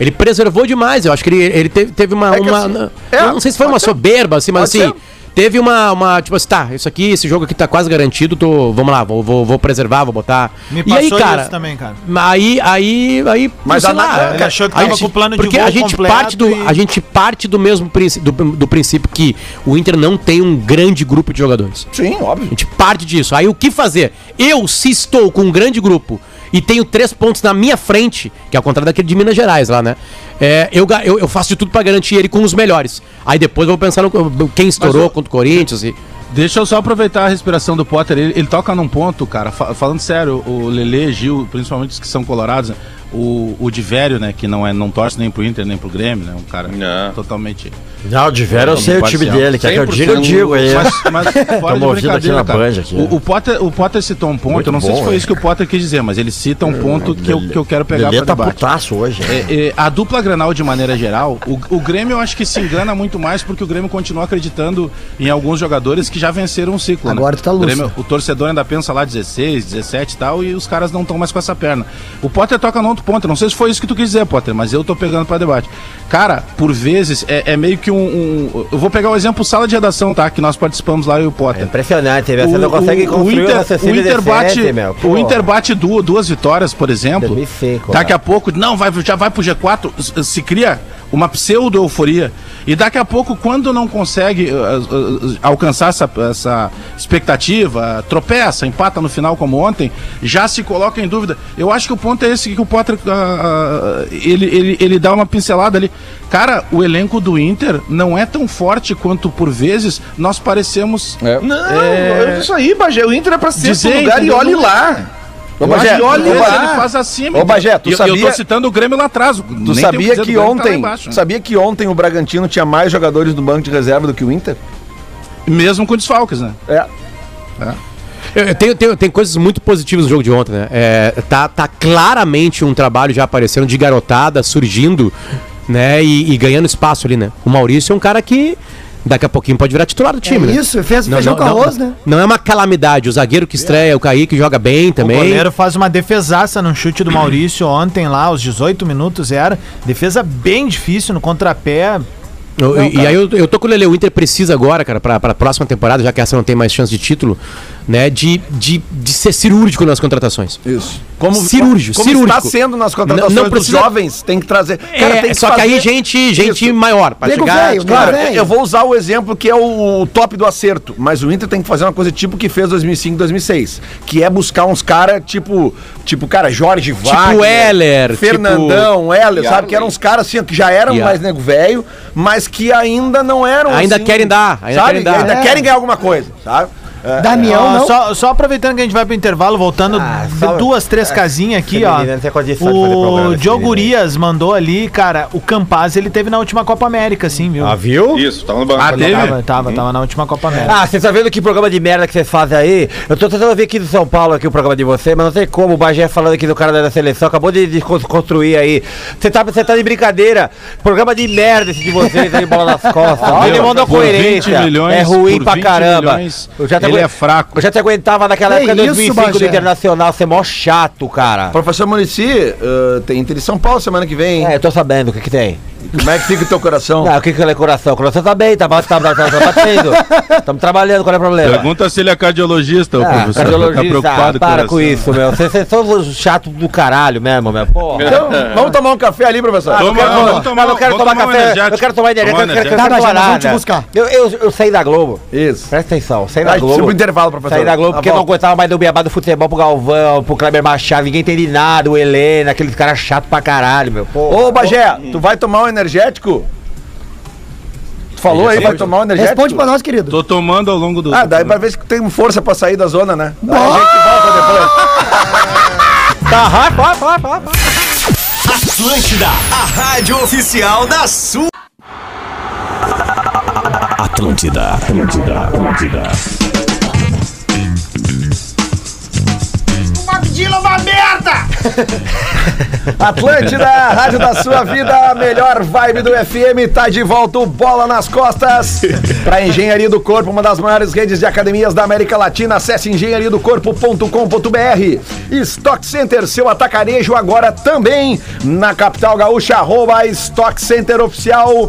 Ele preservou demais. Eu acho que ele, ele teve, teve uma. É uma- assim, eu é, não sei se foi uma ser. soberba, assim, mas Pode assim. ser. Teve uma, uma. Tipo assim, tá, isso aqui, esse jogo aqui tá quase garantido. Tô, vamos lá, vou, vou, vou preservar, vou botar. Me e aí, cara. isso também, cara. Aí, aí, aí. Mas sei a nada- Ele achou que a tava gente- com o plano de porque voo a gente parte do e- A gente parte do mesmo princípio, do, do princípio que o Inter não tem um grande grupo de jogadores. Sim, A óbvio. gente parte disso. Aí o que fazer? Eu, se estou com um grande grupo e tenho três pontos na minha frente, que é ao contrário daquele de Minas Gerais lá, né? É, eu, eu, eu faço de tudo pra garantir ele com os melhores. Aí depois eu vou pensar no quem estourou o- contra o Corinthians. E... Deixa eu só aproveitar a respiração do Potter. Ele, ele toca num ponto, cara, fa- falando sério, o Lele, Gil, principalmente os que são colorados, né? O, o Divério, né, que não, é, não torce nem pro Inter, nem pro Grêmio, né? Um cara Não. totalmente. Não, de vera eu sei o time dele. Quer que eu diga, eu 100% digo aí. Mas, mas <laughs> fora de ouvindo aqui brincadeira, na cara. Aqui, né? o, o Potter, o Potter citou um ponto, Muito eu não sei bom, se foi é. isso que o Potter quis dizer, mas ele cita um ponto que eu, que eu quero pegar Lelê pra tá debate. putaço hoje. né? É, é, a dupla Granal, de maneira geral, o, o Grêmio eu acho que se engana muito mais porque o Grêmio continua acreditando em alguns jogadores que já venceram um ciclo. Agora tu tá o. Grêmio, o torcedor ainda pensa lá 16, 17 e tal, e os caras não estão mais com essa perna. O Potter toca no ponto, não sei se foi isso que tu quis dizer, Potter, mas eu tô pegando pra debate. Cara, por vezes é, é meio que um, um- Eu vou pegar o exemplo sala de redação, tá? Que nós participamos lá e o É Potter. impressionante, O, você não consegue o- o construir Inter, um o Inter bate, o Inter bate duas, duas vitórias, por exemplo. 2005, daqui né? a pouco, não, vai, já vai pro G4, s- se cria uma pseudo-euforia. E daqui a pouco, quando não consegue uh, uh, alcançar essa, essa expectativa, tropeça, empata no final como ontem, já se coloca em dúvida. Eu acho que o ponto é esse que o Potter uh, uh, ele, ele, ele dá uma pincelada ali. Cara, o elenco do Inter não é tão forte quanto por vezes nós parecemos. Não, É. é isso aí, Bagé. O Inter é pra ser esse lugar e olhe lá. Ô, Eu acho Bagé, que olha, ô, Bagé, ele faz acima. Ô, Bagé, tu eu- eu, sabia- tô citando o Grêmio lá atrás. Tu sabia que ontem, sabia que ontem o Bragantino tinha mais jogadores no banco de reserva do que o Inter? Mesmo com desfalques, né? É. Eu, eu tenho, tenho, tem coisas muito positivas no jogo de ontem, né? É, tá, tá claramente um trabalho já aparecendo de garotada, surgindo, né? E, e ganhando espaço ali, né? O Maurício é um cara que daqui a pouquinho pode virar titular do time, É né? isso, fez feijão com arroz, né? Não é uma calamidade. O zagueiro que estreia, o Kaique, joga bem O também. goleiro faz uma defesaça num chute do Maurício <clears throat> ontem lá, aos 18 minutos era. Defesa bem difícil no contrapé. Não, e cara. aí eu, eu tô com o Lele, o Inter precisa agora, cara, pra, pra próxima temporada, já que essa não tem mais chance de título, né, de, de, de ser cirúrgico nas contratações. Isso. Como, Cirúrgico, como cirúrgico. está sendo nas contratações Não- não precisa- dos jovens, tem que trazer. É, tem só que aí gente, gente Isso. maior, pra Nego chegar... velho, Claro, Velho. eu vou usar o exemplo que é o top do acerto, mas o Inter tem que fazer uma coisa tipo que fez 2005, 2006, que é buscar uns caras tipo, tipo, cara, Jorge Wagner, Heller, Fernandão, Heller, sabe, que eram uns caras assim, que já eram Yeah. mais nego velho, mas que ainda não eram Ainda assim, querem dar, ainda sabe? querem dar. Ainda É. querem ganhar alguma coisa, sabe? É, Damião, Ó, não. só, só aproveitando que a gente vai pro intervalo, voltando Ah, só- duas, três é, casinhas aqui, ó. menino O Diogo menino aí. Urias mandou ali, cara, o Campaz ele teve na última Copa América, assim, viu? Ah, viu? Isso, tava no banco. Ah, teve? Tava, tava, tava na última Copa América. Ah, você tá vendo que programa de merda que vocês fazem aí? Eu tô tentando ver aqui do São Paulo aqui o programa de você, mas não sei como. O Bagé falando aqui do cara da seleção, acabou de, de cons- construir aí. Você tá, você tá de brincadeira. Programa de merda esse de vocês aí, bola nas <laughs> costas. Meu, Ele mandou por 20 coerência. milhões, é ruim pra 20 caramba. milhões, eu já eu Ele é fraco. Eu já te aguentava naquela Que época de isso, 2005 do? Internacional, ser mó chato, cara. Professor Murici, uh, tem Inter em São Paulo semana que vem. É, eu tô sabendo o que que tem. Como é que fica o teu coração? Não, o que que é coração? O coração tá bem, tá, tá, tá, tá, tá batendo. Estamos trabalhando, qual é o problema? Pergunta se ele é cardiologista, o Ah, professor. cardiologista, Tá preocupado para o com isso, meu. Vocês são os chatos do caralho mesmo, meu. Porra. Então, vamos tomar um café ali, professor. Ah, eu Toma, quero, vamos não, tomar- não quero tomar tomar um café, energético. eu quero tomar energia, eu Tomar quero, quero, energético. quero Tá, tomar nada. buscar. Eu, eu, eu saí da Globo. Isso. Presta atenção, saí da Vai, Globo. tipo intervalo, professor. Saí da Globo porque não aguentava mais do beabá do futebol pro Galvão, pro Kleber Machado, ninguém entende nada, o Helena, aqueles caras chatos pra caralho, meu. Porra. Ô, Bagé, tu vai tomar um energético? Tu falou aí, vai tomar um energético? Responde pra nós, querido. Tô tomando ao longo do. Ah, daí pra ver se tem força pra sair da zona, né? Daí a gente volta depois. <laughs> Tá, vai, vai, vai, vai. Atlântida, a rádio oficial da sua. Atlântida, Atlântida, Atlântida. Magdila, uma merda! <laughs> Atlântida, rádio da sua vida, a melhor vibe do FM, tá de volta o Bola nas Costas. Pra Engenharia do Corpo, uma das maiores redes de academias da América Latina, acesse engenhariadocorpo.com.br. Stock Center, seu atacarejo agora também na capital gaúcha, arroba Stock Center Oficial.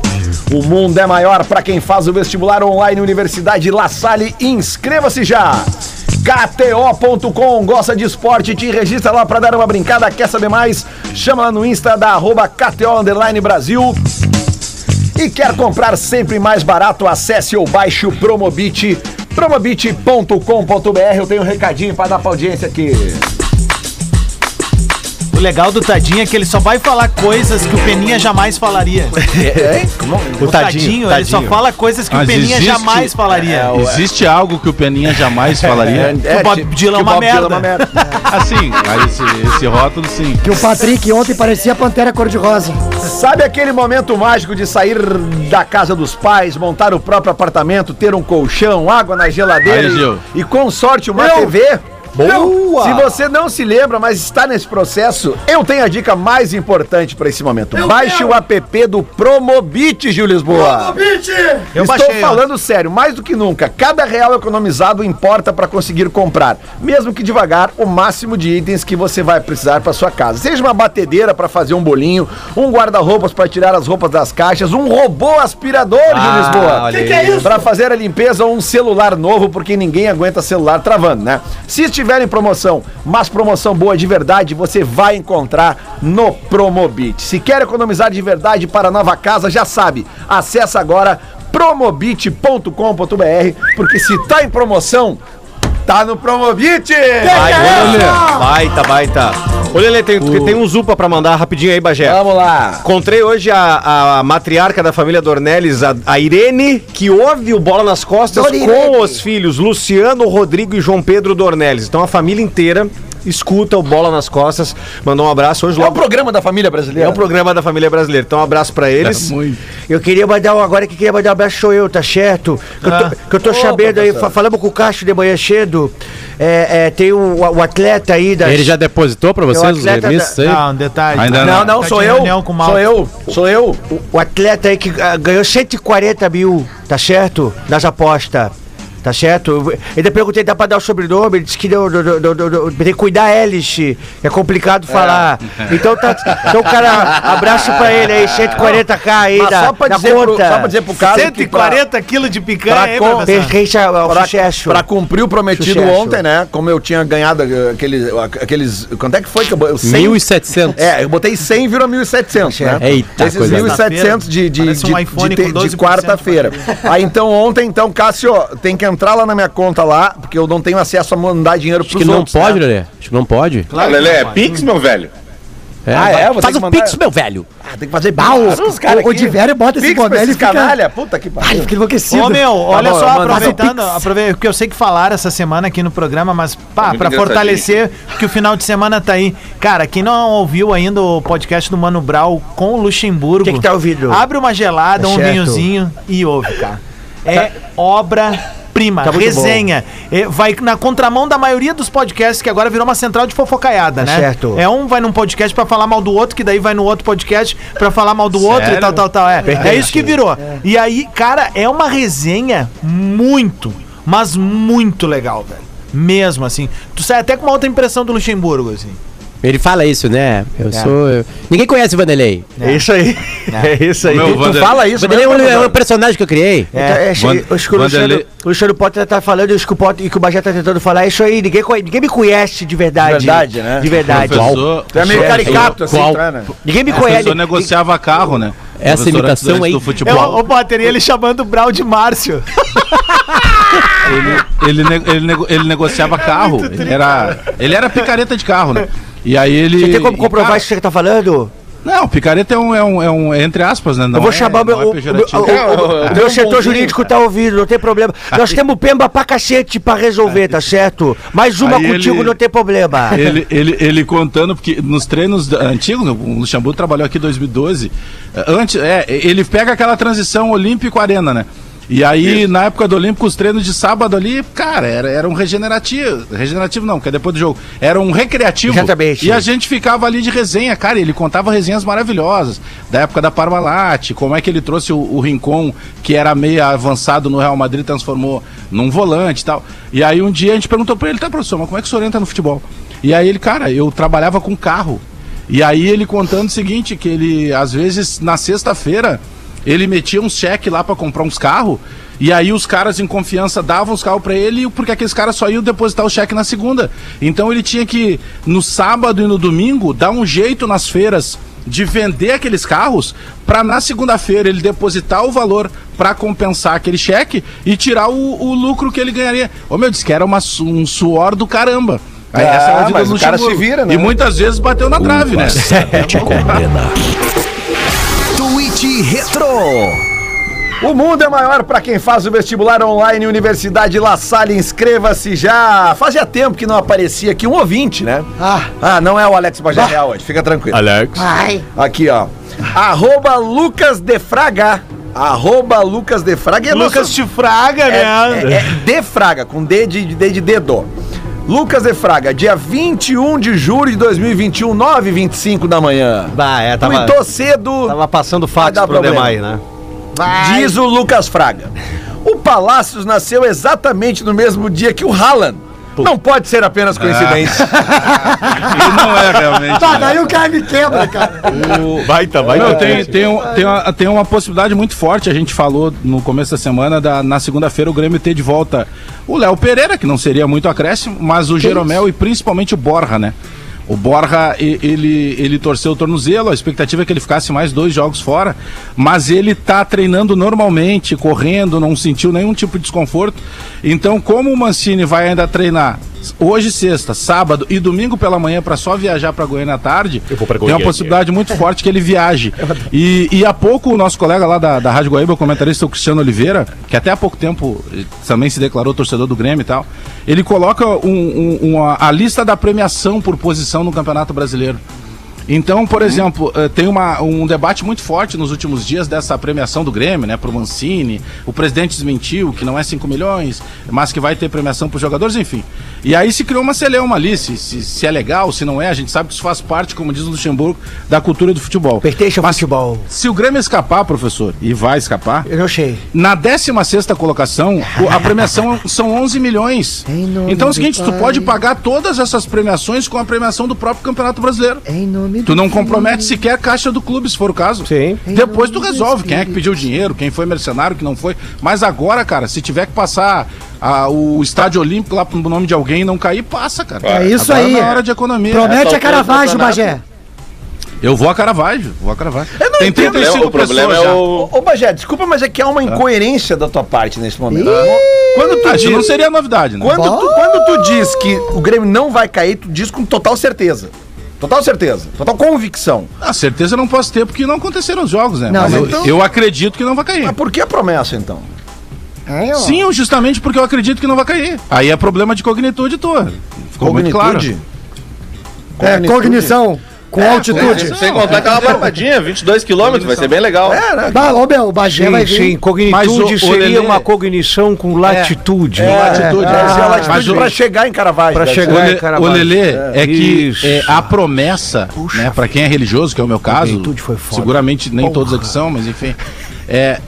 O mundo é maior para quem faz o vestibular online Universidade La Salle. Inscreva-se já! KTO.com, gosta de esporte, te registra lá pra dar uma brincada, quer saber mais? Chama lá no Insta da arroba KTO Underline Brasil. E quer comprar sempre mais barato? Acesse ou baixe o Promobit, promobit.com.br. Eu tenho um recadinho pra dar pra audiência aqui. O legal do Tadinho é que ele só vai falar coisas que o Peninha jamais falaria. <laughs> É, hein? Como- O Tadinho, ele só fala coisas que o Mas Peninha existe- jamais falaria. Existe algo que o Peninha jamais falaria? o <laughs> é que uma o Bob Dylan é uma merda. Assim, <laughs> esse, esse rótulo sim. Que o Patrick ontem parecia Pantera Cor-de-Rosa. Sabe aquele momento mágico de sair da casa dos pais, montar o próprio apartamento, ter um colchão, água na geladeira Aí, e, e com sorte uma TV? Boa! Se você não se lembra, mas está nesse processo, eu tenho a dica mais importante para esse momento. Baixe o app do Promobit, Gil Lisboa. Eu Estou baixei, ó. falando sério, mais do que nunca. Cada real economizado importa para conseguir comprar, mesmo que devagar, o máximo de itens que você vai precisar para sua casa. Seja uma batedeira para fazer um bolinho, um guarda-roupas para tirar as roupas das caixas, um robô aspirador, Gil Lisboa. olha Que que é isso? Para fazer a limpeza ou um celular novo, porque ninguém aguenta celular travando, né? Se estiver em promoção, mas promoção boa de verdade, você vai encontrar no Promobit. Se quer economizar de verdade para a nova casa, já sabe. Acesse agora promobit.com.br, porque se tá em promoção, tá no ô, Lelê. Baita, baita. Ô, Lelê, tem, tem um Zupa pra mandar rapidinho aí, Bagé. Vamos lá. Encontrei hoje a, a matriarca da família Dornelles, a, a Irene, que ouve o Bola nas Costas Dona com Irene. os filhos Luciano, Rodrigo e João Pedro Dornelles. Então a família inteira escuta o Bola nas Costas. Mandou um abraço hoje É o logo. programa da família brasileira. É o programa da família brasileira. Então, um abraço pra eles. muito. Eu queria mandar um, agora que queria mandar um abraço sou eu, tá certo? Que eu tô, que eu tô sabendo aí, fa- falamos com o Cacho de manhã cedo. É, é, tem o, o atleta aí da. Ele já depositou pra vocês os atleta remistas aí? Não, um detalhe. Ainda Não, não, Tá sou de eu. o. Sou eu. Sou eu. O, o atleta aí que ah, ganhou 140 mil, tá certo? Nas apostas. Tá certo? Eu ainda perguntei, dá pra dar o sobrenome? Ele disse que deu, deu, deu, deu, deu- tem que cuidar, Elish. É complicado falar. <laughs> Então, tá, então, cara, abraço pra ele aí, 140k aí Mas da, só pra, da dizer pro, conta. só pra dizer pro cara que pra- 140 quilos de picanha, pra hein, com- Pra, sucesso. pra cumprir o prometido Sucesso. ontem, né? Como eu tinha ganhado aqueles. aqueles quanto é que foi que eu botei? 100? 1.700. É, eu botei 100, virou 1.700, né? Eita, Esses coisa 1.700 de, de, Parece um de, de, de, 12% de quarta-feira. Aí então ontem, então, Cássio, tem que entrar lá na minha conta lá, porque eu não tenho acesso a mandar dinheiro Acho pros que não outros, pode, né? Lelê. Acho que não pode. Ah, Lelê, é Pix, meu velho? É, Ah, é? Faz que um mandar- pix, meu velho. Ah, tem que fazer Ah, o, o, o aqui. Diverio bota esse boné, ele fica... canalha. Puta que Ai, pariu. fica enlouquecido. Ô meu, olha bom, só, manda. aproveitando, aproveitando, porque eu sei que falaram essa semana aqui no programa, mas pá, muito pra fortalecer que o final de semana tá aí. Cara, quem não ouviu ainda o podcast do Mano Brau com o Luxemburgo, Quem que tá ouvindo? abre uma gelada, Tá um certo. vinhozinho e ouve, cara. É obra-prima, Tá resenha. É, vai na contramão da maioria dos podcasts, que agora virou uma central de fofocaiada, Tá né? certo. É um vai num podcast pra falar mal do outro, que daí vai no outro podcast pra falar mal do outro e Sério? tal, tal, tal. É, é isso que virou. E aí, cara, é uma resenha muito, mas muito legal, velho. Mesmo assim. Tu sai até com uma outra impressão do Luxemburgo, assim. Ele fala isso, né? Eu sou. eu- Ninguém conhece o Vanderlei. É isso aí. É isso aí. <laughs> Meu, Tu Vander- fala isso, Vanderlei é um, é um personagem que eu criei. É, é, Van- o que o Luciano, Vanderlei- o Luciano Potter tá falando, isso que o, Potter, e que o Bagé tá tentando falar, é isso aí, ninguém, conhe- ninguém me conhece de verdade. De verdade, né? De verdade. Professor, Tu é meio caricato, assim, Qual? é, né? Ninguém me o conhece. professor negociava carro, né? Essa Professor imitação aí- Do É, futebol. o, o Potter, e ele chamando o Brau de Márcio. ele, ele, ne- ele ele negociava carro. Ele era, ele era picareta de carro, né? E aí ele. Você tem como comprovar cara, isso que você tá falando? Não, picareta é um, é um, é um é entre aspas, né? Não eu vou é- chamar o não meu, é o, o, o- o- o meu setor jurídico tá ouvindo, não tem problema. Nós temos pemba pra cacete pra resolver, tá certo? Mais uma Aí contigo, ele- não tem problema. Ele, ele, ele contando, porque nos treinos antigos, o Luxemburgo trabalhou aqui em 2012. eh, Antes, é, ele pega aquela transição Olímpico-Arena, né? E aí, na época do Olímpico, os treinos de sábado ali, cara, era, era um regenerativo. Regenerativo não, que é depois do jogo. Era um recreativo. Exatamente. E a gente ficava ali de resenha, cara. Ele contava resenhas maravilhosas. Da época da Parmalat, como é que ele trouxe o, o Rincon, que era meio avançado no Real Madrid, transformou num volante e tal. E aí um dia a gente perguntou pra ele, tá, professor, mas como é que o senhor entra no futebol? E aí ele, cara, eu trabalhava com carro. E aí ele contando o seguinte, que ele, às vezes, na sexta-feira, ele metia um cheque lá pra comprar uns carros, e aí os caras em confiança davam os carros pra ele, porque aqueles caras só iam depositar o cheque na segunda. Então ele tinha que, no sábado e no domingo, dar um jeito nas feiras de vender aqueles carros pra na segunda-feira ele depositar o valor pra compensar aquele cheque e tirar o, o lucro que ele ganharia. Ô meu, disse que era uma um suor do caramba. Aí Ah, essa era a vida mas do o cara Luxemburgo. se vira, né? E muitas vezes bateu na trave, né? Tweet Retro. O mundo é maior para quem faz o vestibular online Universidade La Salle. Inscreva-se já. Fazia tempo que não aparecia aqui um ouvinte, né? Ah, Ah, não é o Alex Bagé Real hoje, fica tranquilo. Alex. ai. Aqui, ó. Arroba Lucas de Fraga. Arroba Lucas de Fraga. É Lucas nosso- de Fraga, é, né? é, é de Fraga, com D de, de, D de dedo. Lucas de Fraga, dia 21 de julho de 2021, 9h25 da manhã. Bah, é, tava, Tuitou cedo. tava passando Vai dar pro problema. Demai, né? Diz o Lucas Fraga. O Palácios nasceu exatamente no mesmo dia que o Haaland. Não pode ser apenas coincidência. <laughs> E não é realmente. Tá, né? daí o cara me quebra, cara. Baita, Não, tem, tem, um- tem, uma, tem uma possibilidade muito forte. A gente falou no começo da semana, da, na segunda-feira, o Grêmio ter de volta o Léo Pereira, que não seria muito acréscimo, mas o Jeromel e principalmente o Borja, né? O Borja, ele, ele torceu o tornozelo, a expectativa é que ele ficasse mais dois jogos fora, mas ele tá treinando normalmente, correndo, não sentiu nenhum tipo de desconforto. Então, como o Mancini vai ainda treinar hoje, sexta, sábado e domingo pela manhã para só viajar para Goiânia à tarde, pra tem uma Goiânia. possibilidade muito forte que ele viaje. <laughs> E, e há pouco o nosso colega lá da, da Rádio Guaíba, o comentarista o Cristiano Oliveira, que até há pouco tempo eh, também se declarou torcedor do Grêmio e tal, ele coloca um- um- uma, a lista da premiação por posição no Campeonato Brasileiro. Então, por exemplo, eh, tem uma- um debate muito forte nos últimos dias dessa premiação do Grêmio, né, pro Mancini. O presidente desmentiu que não é 5 milhões, mas que vai ter premiação para os jogadores, enfim. E aí se criou uma celeuma ali, se, se, se é legal, se não é, a gente sabe que isso faz parte, como diz o Luxemburgo, da cultura do futebol. Pertence ao Mas futebol. Se o Grêmio escapar, professor, e vai escapar, Eu não sei. na 16ª colocação, a premiação <laughs> são 11 milhões. Então é o seguinte, tu pode pagar todas essas premiações com a premiação do próprio Campeonato Brasileiro. Em nome Tu não compromete sequer a caixa do clube, se for o caso. Sim. Depois tu resolve quem é que pediu dinheiro, quem foi mercenário, quem não foi. Mas agora, cara, se tiver que passar ah, o estádio olímpico lá pro nome de alguém e não cair, passa, cara. É isso Agora aí. é hora de economia. Promete É, a Caravaggio, Bagé. Eu vou a Caravaggio, vou a Caravaggio. Eu não Tem entendo, 35 o problema é o. Ô, Bagé, desculpa, mas é que há uma incoerência da tua parte nesse momento. Quando tu Ah, isso diz, não seria novidade, né? quando, tu, quando tu diz que o Grêmio não vai cair, tu diz com total certeza. Total certeza. Total convicção. A certeza eu não posso ter porque não aconteceram os jogos, né? Não, mas mas eu, então- eu acredito que não vai cair. Mas por que a promessa, então? Aí, ó. Sim, justamente porque eu acredito que não vai cair. Aí é problema de cognitude tua. Ficou muito claro. É, cognição com altitude. Sem, sem contar aquela barbadinha, 22 quilômetros, vai ser bem legal. É, né? Bah, ô meu, o Bagé vai Sim, vir. sim, cognitude o- o seria Lelê- uma cognição com latitude. É, latitude. É, é a Ah, latitude mas o- pra chegar em Caravaggio. Pra deve chegar-. O, Vai, Le, Caravaggio. o Lelê é, que é, a promessa, né, para quem é religioso, que é o meu caso, juventude foi foda. seguramente nem todos aqui são, mas enfim, é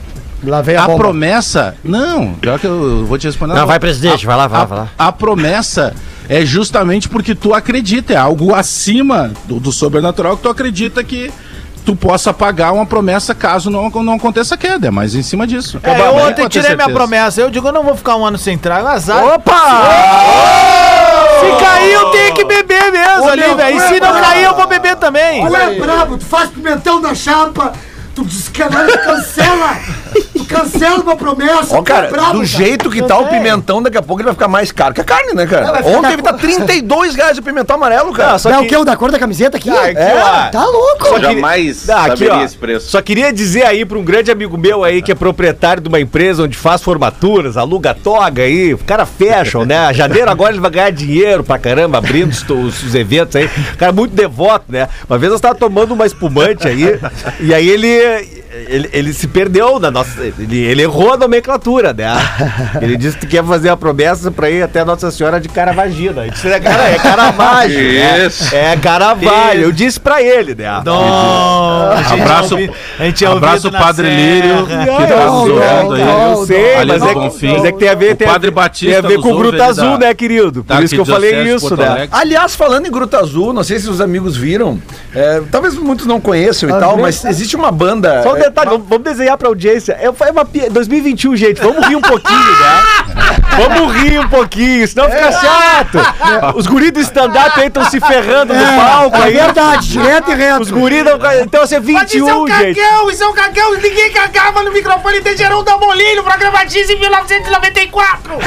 Lá vem a a promessa. Não, já que eu vou te responder. Não, vai, presidente, vai lá, vai lá, a, vai lá. a promessa é justamente porque tu acredita, é algo acima do, do sobrenatural que tu acredita que tu possa pagar uma promessa caso não, não aconteça queda, é mais em cima disso. É, eu Mas ontem tirei minha certeza. promessa. Eu digo, eu não vou ficar um ano sem trago. Azar. Opa! Se cair, eu tenho que beber mesmo ali, velho. E se não cair, eu vou beber também. Tu é brabo, tu faz pimentão na chapa, tu descanala, tu cancela. Cancela uma promessa. Ó, cara, é brabo, do cara. jeito que Eu tá o pimentão, daqui a pouco ele vai ficar mais caro que a carne, né, cara? Não, Ontem ele tá cor. 32 reais o pimentão amarelo, cara. Só É que- o que? O da cor da camiseta aqui? Ah, aqui, é, tá louco. Só que- Jamais Ah, aqui, ó, esse preço. Só queria dizer aí pra um grande amigo meu aí que é proprietário de uma empresa onde faz formaturas, aluga toga aí, o cara fashion, né? Janeiro agora ele vai ganhar dinheiro pra caramba, abrindo os, os- os eventos aí. O cara é muito devoto, né? Uma vez nós tava tomando uma espumante aí, e aí ele. Ele, ele se perdeu na nossa. Ele, ele errou a nomenclatura, né? <laughs> Ele disse que quer fazer a promessa pra ir até Nossa Senhora de Caravagina. A gente disse, cara, é Caravaggio. né? Isso. É Caravaggio. Eu disse pra ele, né? Não, a gente Abraço- a gente tinha Abraço o Padre serra. Lírio, que tá não, nos ouvindo aí. não, Eu sei, Ali mas é, Bonfim. mas é que tem a ver, O tem a- Padre Batista tem a ver com Gruta Azul, da- né, querido? Por da isso que eu falei isso, né? Aliás, falando em Gruta Azul, não sei se os amigos viram, é, talvez muitos não conheçam e tal, mas existe uma banda. É, detalhe, vamos, vamos desenhar pra audiência. É, uma pi- 2021, gente. Vamos rir um pouquinho, né? Vamos rir um pouquinho, senão fica chato. Os guris do stand-up aí estão se ferrando no palco É aí. verdade, direto e reto. Os guris não. Então, assim, é Mas isso é 21, um gente. cagão, isso é um cagão. Ninguém cagava no microfone de Gerão Damolin no programa X em 1994. <laughs>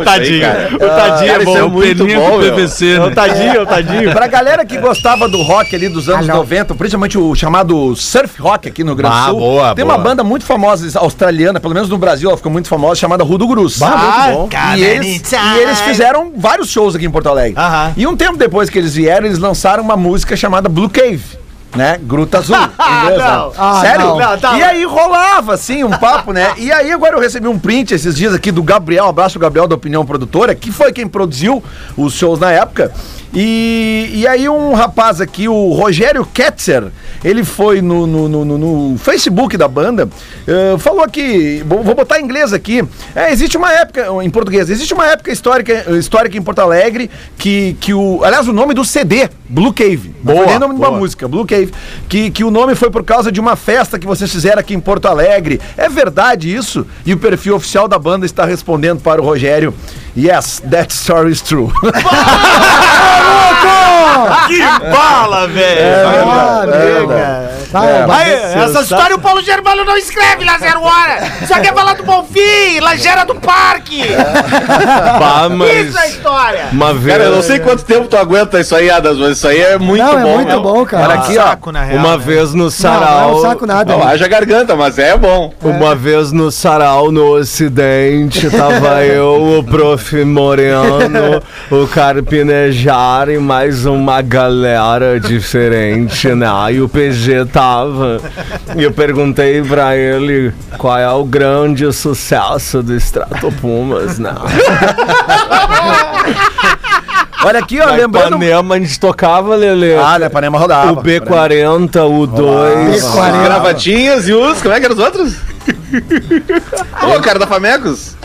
O tadinho. O tadinho é é bom. muito Peninha bom. PVC, É né? o tadinho, é o tadinho. Pra galera que gostava do rock ali dos anos 90, principalmente o chamado surf rock aqui no Grande Sul, boa, tem boa. uma banda muito famosa australiana, pelo menos no Brasil, ela ficou muito famosa, chamada Rudo Gruz. Ah, bom. E eles, e eles fizeram vários shows aqui em Porto Alegre. Aham. E um tempo depois que eles vieram, eles lançaram uma música chamada Blue Cave. Né? Gruta Azul. <laughs> em inglês, né? Ah, Sério? não. Não, tá. E aí rolava, assim, um papo, né? E aí agora eu recebi um print esses dias aqui do Gabriel, um abraço Gabriel da Opinião Produtora, que foi quem produziu os shows na época. E, e aí um rapaz aqui, o Rogério Ketzer, ele foi no, no, no- no- Facebook da banda, eh, falou que, vou, vou botar em inglês aqui, é, existe uma época, em português, existe uma época histórica, histórica em Porto Alegre que, que o, aliás, o nome do CD, Blue Cave, não foi Boa, nem o nome de uma boa. música, Blue Cave, que, que o nome foi por causa de uma festa que vocês fizeram aqui em Porto Alegre. É verdade isso? E o perfil oficial da banda está respondendo para o Rogério, yes, that story is true. <laughs> Que bala, velho. Ah, É, nega. É. Vai, vai. Aí, essa história o Paulo Germano não escreve lá zero hora. Só quer falar do Bonfim, Lajera do Parque. <laughs> Pá, mas Isso é a história. uma vez. Cara, eu não sei quanto tempo tu aguenta isso aí, Adas, mas isso aí é muito Não, é bom. muito meu. bom, cara. Olha aqui, ó. Saco, na real, Uma né? vez no Não, não é sarau. um saco nada. Não, haja garganta, mas é bom. Uma vez no sarau no ocidente, tava <laughs> eu, o prof Moreno, o Carpinejar e mais uma galera diferente, né? E o PG tava. E eu perguntei pra ele qual é o grande sucesso do Strato Pumas, né? <laughs> Olha aqui, ó, Na lembrando... Ipanema a gente tocava, Lele. Ah, né, Panema rodava. o B40, o 2. As B40. gravatinhas e os. Como é que eram os outros? <laughs> Ô, cara da Famecos.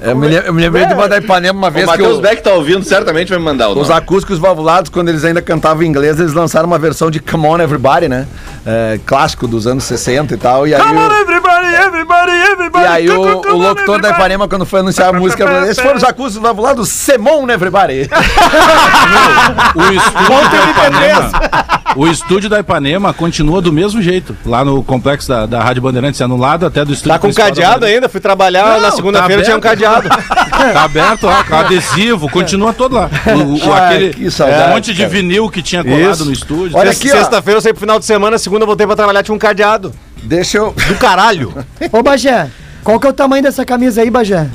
Eu me, eu me lembrei de uma da Ipanema uma O vez que Matheus o- Beck tá ouvindo, certamente vai me mandar o os nome. acústicos valvulados, quando eles ainda cantavam em inglês, eles lançaram uma versão de Come On Everybody, né? É, clássico dos anos 60 e tal. E aí, o, everybody, everybody, everybody. e aí o, o locutor da Ipanema, quando foi anunciar a música, falou, esses foram os acústicos valvulados Semon Everybody. <laughs> O estúdio da Ipanema, o estúdio da Ipanema continua do mesmo jeito, lá no complexo da, da Rádio Bandeirantes, anulado até do estúdio Tá com cadeado ainda? Fui trabalhar Não, na tá segunda-feira, tinha um cadeado. <laughs> Tá aberto lá, com adesivo, continua todo lá. O, o- Ai, aquele que saudade, um monte de cara. vinil que tinha colado Isso. no estúdio. Olha aqui. Sexta-feira eu saí pro final de semana, segunda eu voltei pra trabalhar, tinha um cadeado. Deixa eu... Do caralho. <laughs> Ô, Bagé, qual que é o tamanho dessa camisa aí, Bagé?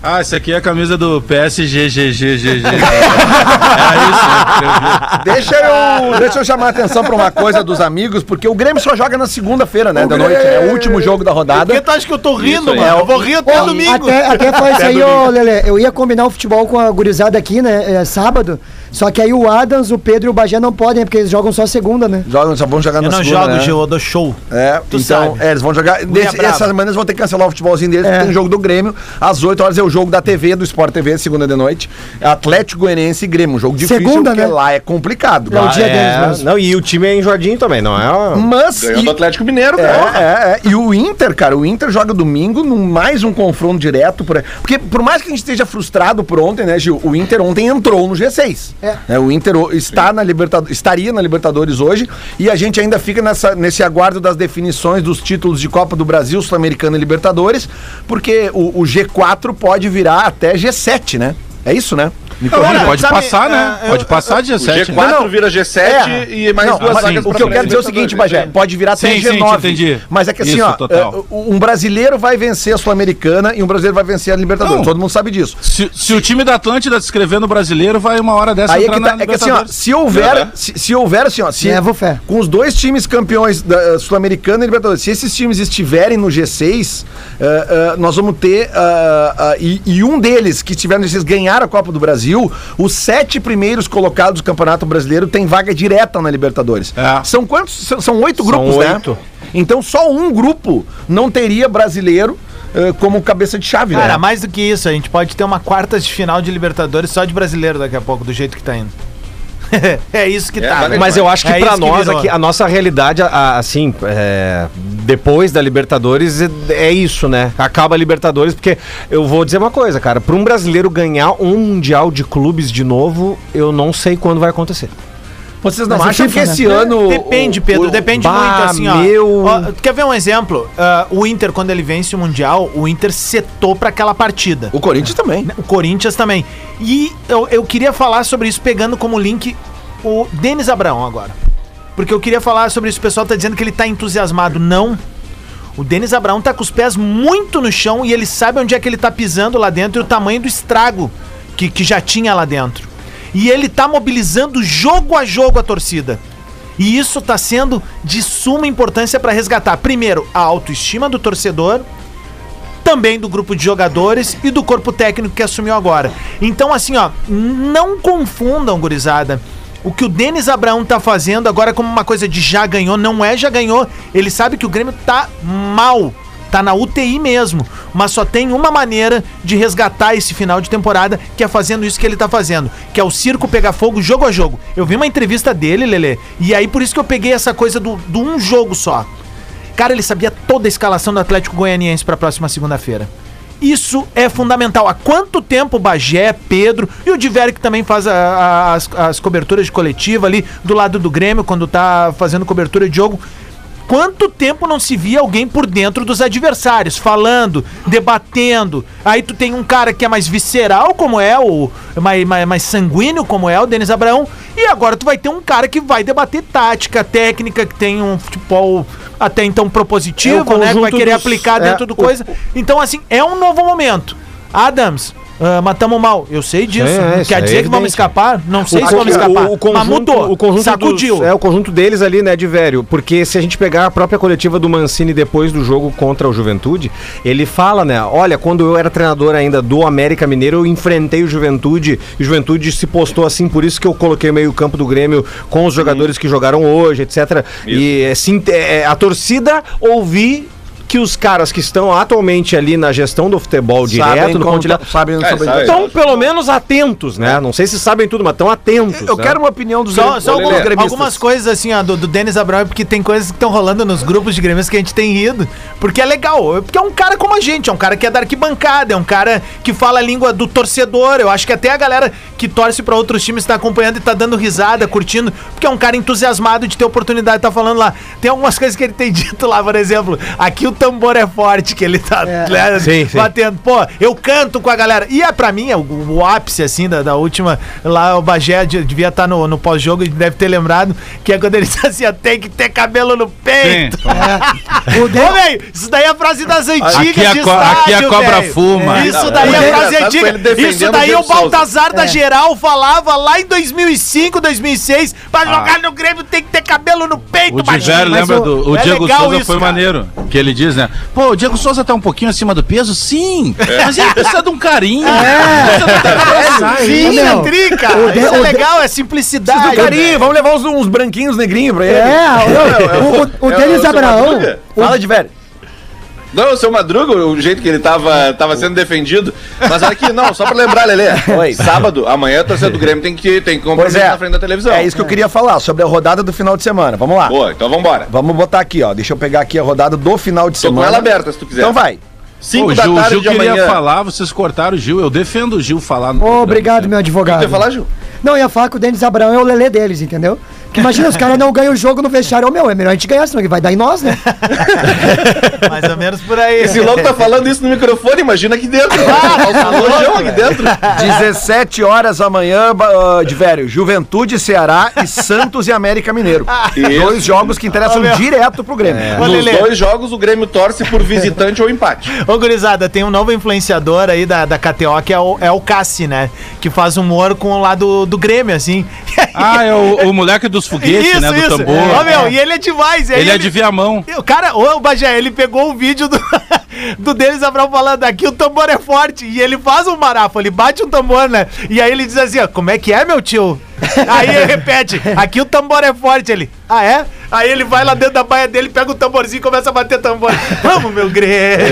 Ah, essa aqui é a camisa do PSGGGGG. Era <laughs> isso, né? Deixa eu, deixa eu chamar a atenção pra uma coisa dos amigos, porque o Grêmio só joga na segunda-feira, né, da noite, é o último jogo da Por rodada. que tu acha que eu tô rindo, mano? Eu vou rir até Ô, domingo. Até, até foi isso aí, ô, Lele. Eu ia combinar o futebol com a gurizada aqui, né? é, sábado. Só que aí o Adams, o Pedro e o Bagé não podem, porque eles jogam só segunda, né? Jogam, só vão jogar Eu na não segunda, jogo, né? Gil, eu dou show. É, Tu então, sabe. é, eles vão jogar. Nesse, brava. essa semana eles vão ter que cancelar o futebolzinho deles, É. porque tem jogo do Grêmio. Às 8 horas é o jogo da TV, do Sport TV, segunda de noite. Atlético Goianiense e Grêmio. Um jogo difícil, Segunda, porque né? lá é complicado. É o dia é- deles mesmo. Não, e o time é enjoadinho também, não é? uma- Mas. Ganhou e- do Atlético Mineiro, É, cara. é, é. E o Inter, cara, o Inter joga domingo num mais um confronto direto. Por... Porque por mais que a gente esteja frustrado por ontem, né, Gil? O Inter ontem entrou no G6. É. Né, o Inter está na Libertadores, estaria na Libertadores hoje e a gente ainda fica nessa, nesse aguardo das definições dos títulos de Copa do Brasil, Sul-Americana e Libertadores, porque o, o G4 pode virar até G7, né? É isso, né? Não, corrija. pode sabe, passar, né? é, eu- Pode passar 7. G4 Não, não. vira G7 É. e mais Não, duas mas vagas O que eu quero dizer é o seguinte, Bagé, pode virar até Sim, sim, G9. te entendi. Mas é que assim, Isso, ó, total. é, um brasileiro vai vencer a Sul-Americana e um brasileiro vai vencer a Libertadores. Não. Todo mundo sabe disso. Se, se o time da Atlântida se inscrever no brasileiro, vai uma hora dessa Aí é que, tá, na é que assim, ó, se houver, Uhum. se, se houver assim, ó, se, fé. com os dois times campeões da eh, Sul-Americana e Libertadores, se esses times estiverem no G6, eh, eh, nós vamos ter, ah, e, e um deles que estiver no G6 ganhar a Copa do Brasil, os sete primeiros colocados do Campeonato Brasileiro tem vaga direta na Libertadores. É. São quantos? São, são oito São grupos, oito. né? Então só um grupo não teria brasileiro eh, como cabeça de chave, Cara, né? mais do que isso, a gente pode ter uma quarta de final de Libertadores só de brasileiro daqui a pouco, do jeito que tá indo. É isso que É, tá. né? Mas eu acho que É que nós virou. aqui, a nossa realidade, a- a- assim, é, depois da Libertadores, é, é isso, né? Acaba a Libertadores, porque eu vou dizer uma coisa, cara, pra um brasileiro ganhar um Mundial de clubes de novo, eu não sei quando vai acontecer. Vocês não Mas é acham que né? esse ano... Depende, o- Pedro, o- depende Bah, muito, assim, ó. meu- Ó, quer ver um exemplo? Ah, o Inter, quando ele vence o Mundial, o Inter setou pra aquela partida. O Corinthians também. O Corinthians também. E eu, eu queria falar sobre isso pegando como link o Denis Abraão agora. Porque eu queria falar sobre isso. O pessoal tá dizendo que ele tá entusiasmado. Não. O Denis Abraão tá com os pés muito no chão e ele sabe onde é que ele tá pisando lá dentro e o tamanho do estrago que, que já tinha lá dentro. E ele tá mobilizando jogo a jogo a torcida. E isso tá sendo de suma importância para resgatar, primeiro, a autoestima do torcedor, também do grupo de jogadores e do corpo técnico que assumiu agora. Então, assim, ó, não confundam, gurizada. O que o Denis Abraão tá fazendo agora como uma coisa de já ganhou, não é já ganhou. Ele sabe que o Grêmio tá mal. Tá na UTI mesmo. Mas só tem uma maneira de resgatar esse final de temporada, que é fazendo isso que ele tá fazendo. Que é o circo pegar fogo jogo a jogo. Eu vi uma entrevista dele, Lele, e aí por isso que eu peguei essa coisa do, do um jogo só. Cara, ele sabia toda a escalação do Atlético Goianiense para a próxima segunda-feira. Isso é fundamental. Há quanto tempo o Bagé, Pedro e o Diver que também faz a- a- as, as coberturas de coletiva ali do lado do Grêmio, quando tá fazendo cobertura de jogo. Quanto tempo não se via alguém por dentro dos adversários, falando, debatendo? Aí tu tem um cara que é mais visceral, como é o. mais, mais, mais sanguíneo, como é o Denis Abraão. E agora tu vai ter um cara que vai debater tática, técnica, que tem um futebol até então propositivo, É né? Que vai querer dos- aplicar é, dentro do o- coisa. Então, assim, é um novo momento. Adams. Ah, matamos mal, eu sei disso. É, isso quer é dizer que vamos escapar? Não sei se O- vamos escapar. O, o conjunto, mas mudou. o conjunto sacudiu. dos- é o conjunto deles ali, né, de velho. Porque se a gente pegar a própria coletiva do Mancini depois do jogo contra o Juventude, ele fala, né? Olha, quando eu era treinador ainda do América Mineiro, eu enfrentei o Juventude e o Juventude se postou assim, por isso que eu coloquei o meio-campo do Grêmio com os jogadores que jogaram hoje, etc. E assim, é, a torcida ouvir que os caras que estão atualmente ali na gestão do futebol direto, no como pontilhado, sabem É, sobre sabe. isso. estão pelo menos atentos, né? Não sei se sabem tudo, mas estão atentos. Eu né? quero uma opinião dos Só, só algumas, algumas coisas assim, ó, do, do Denis Abraão, porque tem coisas que estão rolando nos grupos de gremistas que a gente tem rido. Porque é legal, porque é um cara como a gente, é um cara que é da arquibancada, é um cara que fala a língua do torcedor. Eu acho que até a galera que torce pra outros times tá acompanhando e tá dando risada, curtindo, porque é um cara entusiasmado de ter oportunidade de tá falando lá. Tem algumas coisas que ele tem <laughs> dito lá, por exemplo, aqui o tambor é forte, que ele tá né, Sim, sim. batendo. Pô, eu canto com a galera. E é pra mim, é o, o ápice, assim, da, da última. Lá o Bagé de- devia estar no, no pós-jogo e deve ter lembrado, que é quando ele <laughs> disse assim: tem que ter cabelo no peito. O Ô, velho, isso daí é a frase das antigas Aqui a de co- aqui a cobra velho. fuma. Isso daí é a é frase engraçado antiga. Isso daí é o. Baltazar da GE. lateral falava lá em 2005, 2006, pra jogar no Grêmio tem que ter cabelo no peito, O lembra do. O é Diego Souza isso, foi cara. maneiro. Que ele diz, né? Pô, o Diego Souza tá um pouquinho acima do peso? Sim. Mas ele precisa de um carinho. Precisa de um carinho. Sim, é trica. o de- Isso é legal, é simplicidade. Do carinho, vamos levar uns, uns branquinhos negrinhos pra ele. É, o, <laughs> o, o, o é Denis o seu Abraão. Fala de velho. Não, o seu Madruga, o jeito que ele tava, tava sendo defendido. Mas aqui, não, só pra lembrar, Lelê. Oi. Sábado, amanhã a torcida do Grêmio tem que, tem que é. na frente da televisão. É isso que eu queria falar, sobre a rodada do final de semana. Vamos lá. Boa, então vambora. Vamos botar aqui, ó. Deixa eu pegar aqui a rodada do final de Tô com semana. ela aberta, se tu quiser. Então vai. Pô, 5 o da Gil, o tarde Gil de queria amanhã. falar, vocês cortaram o Gil. Eu defendo o Gil falar no Ô, obrigado, meu advogado. Quer falar, Gil? Não, eu ia falar que o Denis Abraão é o lelê deles, entendeu? Imagina, os caras não ganham o jogo no vestiário. Ô, meu, é melhor a gente ganhar, senão que vai dar em nós, né? <laughs> Mais ou menos por aí. Esse louco tá falando isso no microfone, imagina aqui dentro. Ah, tá aqui dentro. 17 horas amanhã, ah, de velho. Juventude, Ceará e Santos e América Mineiro. Isso. Dois jogos que interessam meu. direto pro Grêmio. Ô, Nos Lelê. dois jogos, o Grêmio torce por visitante ou empate. Ô, gurizada, tem um novo influenciador aí da, da KTO, que é o, é o Cassi, né? Que faz humor com o lado do Grêmio, assim. Ah, é o, o moleque dos foguetes, né? Do tambor. Ô, meu, e ele é demais. aí Ele é de Viamão. O cara, ô, Bagé, ele pegou um vídeo do, <laughs> do Denis Abraão falando aqui, o tambor é forte. E ele faz um marafo, ele bate um tambor, né? E aí ele diz assim, ó, como é que é, meu tio? <laughs> Aí ele repete, aqui o tambor é forte. Ele, ah, é? Aí ele vai lá dentro da baia dele, pega o tamborzinho e começa a bater tambor. <laughs> Vamos, meu Grêmio.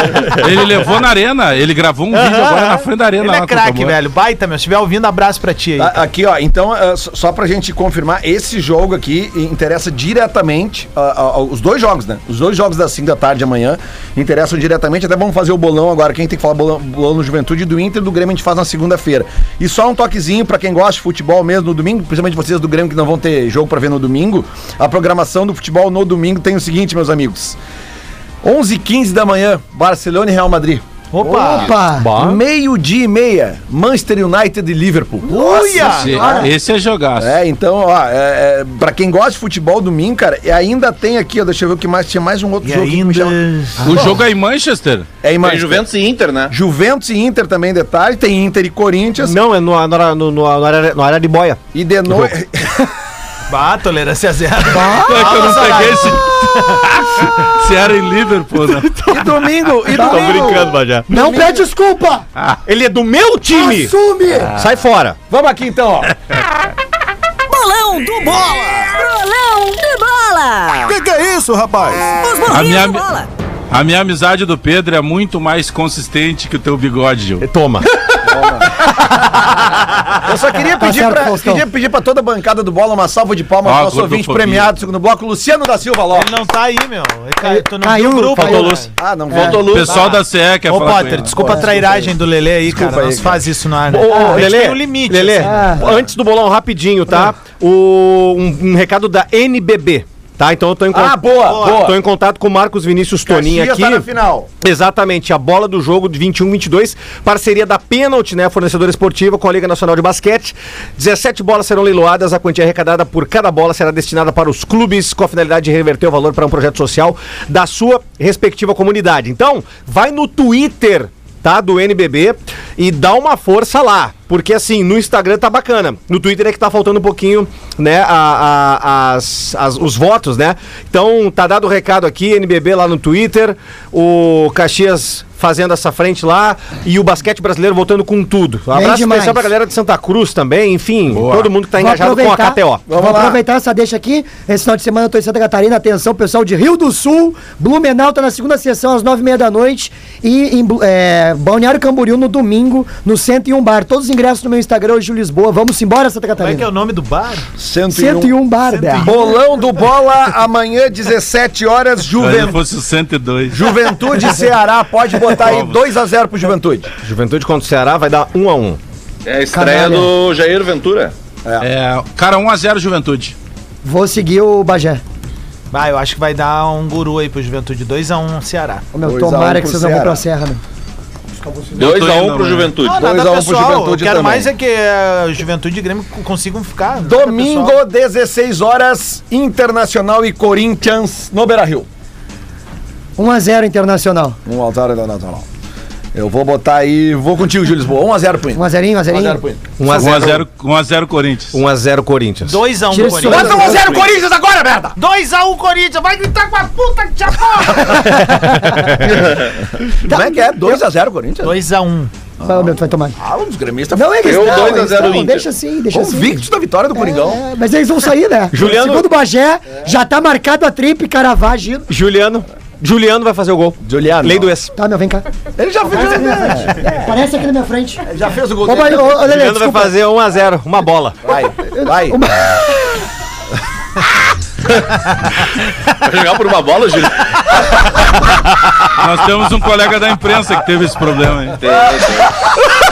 <laughs> Ele levou na arena, ele gravou um vídeo agora na frente da arena. Ele lá é craque, velho. Baita, meu. Se estiver ouvindo, abraço pra ti aí. A- Aqui, ó, então, ah, só- pra gente confirmar, esse jogo aqui interessa diretamente, ah, ah, os dois jogos, né? Os dois jogos das 5 da tarde amanhã interessam diretamente, até vamos fazer o bolão agora, quem tem que falar bolão, bolão no Juventude do Inter e do Grêmio a gente faz na segunda-feira. E só um toquezinho pra quem gosta de futebol mesmo no domingo, principalmente vocês do Grêmio que não vão ter jogo pra ver no domingo, a programação do futebol no domingo tem o seguinte, meus amigos. 11h15 da manhã, Barcelona e Real Madrid. Opa! Opa! Meio-dia e meia, Manchester United e Liverpool. Esse, esse é jogaço. É, então, ó, é, é, pra quem gosta de futebol domingo, cara, e ainda tem aqui, ó, deixa eu ver o que mais, tinha mais um outro E jogo ainda... chama- O jogo é em Manchester. É em Tem Manchester. Juventus e Inter, né? Juventus e Inter também, detalhe, tem Inter e Corinthians, Não, é no, no, no, no, no, no área de boia. e de noite... Bah, tolerância zero. Como é que eu não peguei esse. <laughs> Se era em Liverpool, né? e domingo, e Tô domingo... brincando, Bajá. Não pede desculpa! Ele é do meu time! Assume! Sai fora! Vamos aqui então, ó. Bolão do Bola! Bolão do Bola! Que que é isso, rapaz? Os A bolinhos minha, do Bola! a minha amizade do Pedro é muito mais consistente que o teu bigode, Gil. Toma. <laughs> Eu só queria Tá pedir, certo, pra, queria pedir pra toda a bancada do Bola uma salva de palmas Ah, pro nosso ouvinte premiado do segundo bloco, Luciano da Silva Lopes. Ele não tá aí, meu. Ele cai- Tu não Caiu, viu o grupo, faltou luz. Ah, não. O luz. pessoal da CE quer Ô, falar Potter, desculpa a trairagem do Lelê aí, cara. Cara. faz isso no ar, né? Ô, Lelê, tem um limite. Lelê, assim. Ah. antes do bolão rapidinho, tá? O, um, um recado da NBB, tá? Então eu tô em Ah, contato. boa, boa. Tô em contato com o Marcos Vinícius Toninho Caxias aqui. tá na final. Exatamente, a bola do jogo de 21-22, parceria da Penalty, né, fornecedora esportiva com a Liga Nacional de Basquete. 17 bolas serão leiloadas, a quantia arrecadada por cada bola será destinada para os clubes com a finalidade de reverter o valor para um projeto social da sua respectiva comunidade. Então, vai no Twitter tá? Do NBB e dá uma força lá. Porque assim, no Instagram tá bacana. No Twitter é que tá faltando um pouquinho, né? a- a- as, as- os votos, né? Então tá dado o recado aqui, NBB lá no Twitter, o Caxias fazendo essa frente lá e o basquete brasileiro voltando com tudo. Um abraço especial pra galera de Santa Cruz também, enfim, Boa. todo mundo que tá Vou engajado com a KTO. Vou Vamos aproveitar essa deixa aqui. Esse final de semana eu tô em Santa Catarina. Atenção, pessoal de Rio do Sul. Blumenau tá na segunda sessão às nove e meia da noite. E em é, Balneário Camboriú no domingo, no 101 Bar. Todos os ingressos no meu Instagram, hoje Lisboa. Vamos embora, Santa Como é que é Catarina. o nome do bar? 101 Bar, Bé. Bolão do Bola, amanhã, 17 horas, Se Juventude. fosse o 102. Juventude Ceará, pode botar aí 2x0 pro Juventude. Juventude contra o Ceará vai dar um a um. É a estreia Canalha. do Jair Ventura. É, cara, 1x0 Juventude. Vou seguir o Bagé. Vai, eu acho que vai dar um guru aí pro Juventude 2x1 Ceará. Ô, meu, Dois a um tomara que pro vocês não vão Ceará. pra Serra, né? 2x1 indo, pro? Juventude. Ah, Dois nada a um pro pessoal. Juventude eu quero também. mais é que a Juventude e Grêmio consigam ficar. nada pessoal. Domingo, 16 horas, Internacional e Corinthians no Beira-Rio. 1x0 Internacional. Um altar internacional. Eu vou botar aí. Vou contigo, Júlio Lisboa. 1x0 pro Inter. 1x0, 1x0. 1x0 pro Inter. 1x0 1x0 Corinthians. 1x0 Corinthians. 2x1 Tira do esse Corinthians. Bota 1x0 Corinthians agora, merda! 2x1 Corinthians, vai gritar com a puta que te amou! <laughs> Como é que é? 2x0 Corinthians? 2x1. Vai, meu, tu vai tomar. Ah, os gremistas Não, eles Eu, não, 2 a eles 0 não, Inter. Deixa assim, deixa assim. convictos da vitória do Coringão. É, mas eles vão sair, né? Juliano- Segundo o Bagé, já tá marcado a trip Caravá agindo. Juliano. Juliano vai fazer o gol. Juliano. Lei do ex. Tá, meu, vem cá. Ele já fez, na minha frente. É, Aparece aqui na minha frente. já fez o gol Ô, dele. ô, ô, Juliano vai fazer 1x0, uma bola. Vai, vai. Vai jogar por uma bola, Júlio? Nós temos um colega da imprensa que teve esse problema aí. Tem, tem.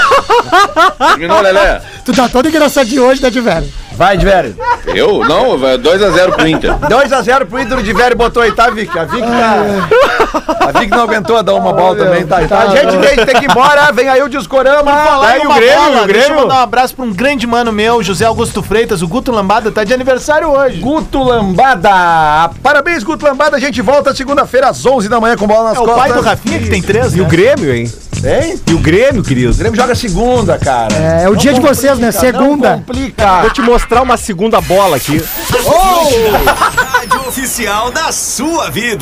Terminou, Lelé? Tu tá todo engraçadinho hoje, né, de velho? Vai, de velho. Eu? Não, vai 2x0 pro Inter. 2x0 pro Inter, o de velho botou aí, tá, Vic? A Vic tá. A Vic não aguentou dar uma bola também, tá? Tá, gente, tem, tem que ir embora. Vem aí o Discorama. Falar em o Grêmio, bola, o deixa eu Grêmio. mandar um abraço pra um grande mano meu, José Augusto Freitas, o Guto Lambada, tá de aniversário hoje. Guto Lambada. Parabéns, Guto Lambada. A gente volta segunda-feira às 11 da manhã com bola nas É o costas. pai do Rafinha que tem três, E o né? Grêmio, hein? Hein? E o Grêmio, querido. O Grêmio joga segunda, cara. É, é o dia de vocês, né? Segunda. Não complica. Vou te mostrar uma segunda bola aqui. <laughs> Rádio oficial da sua vida.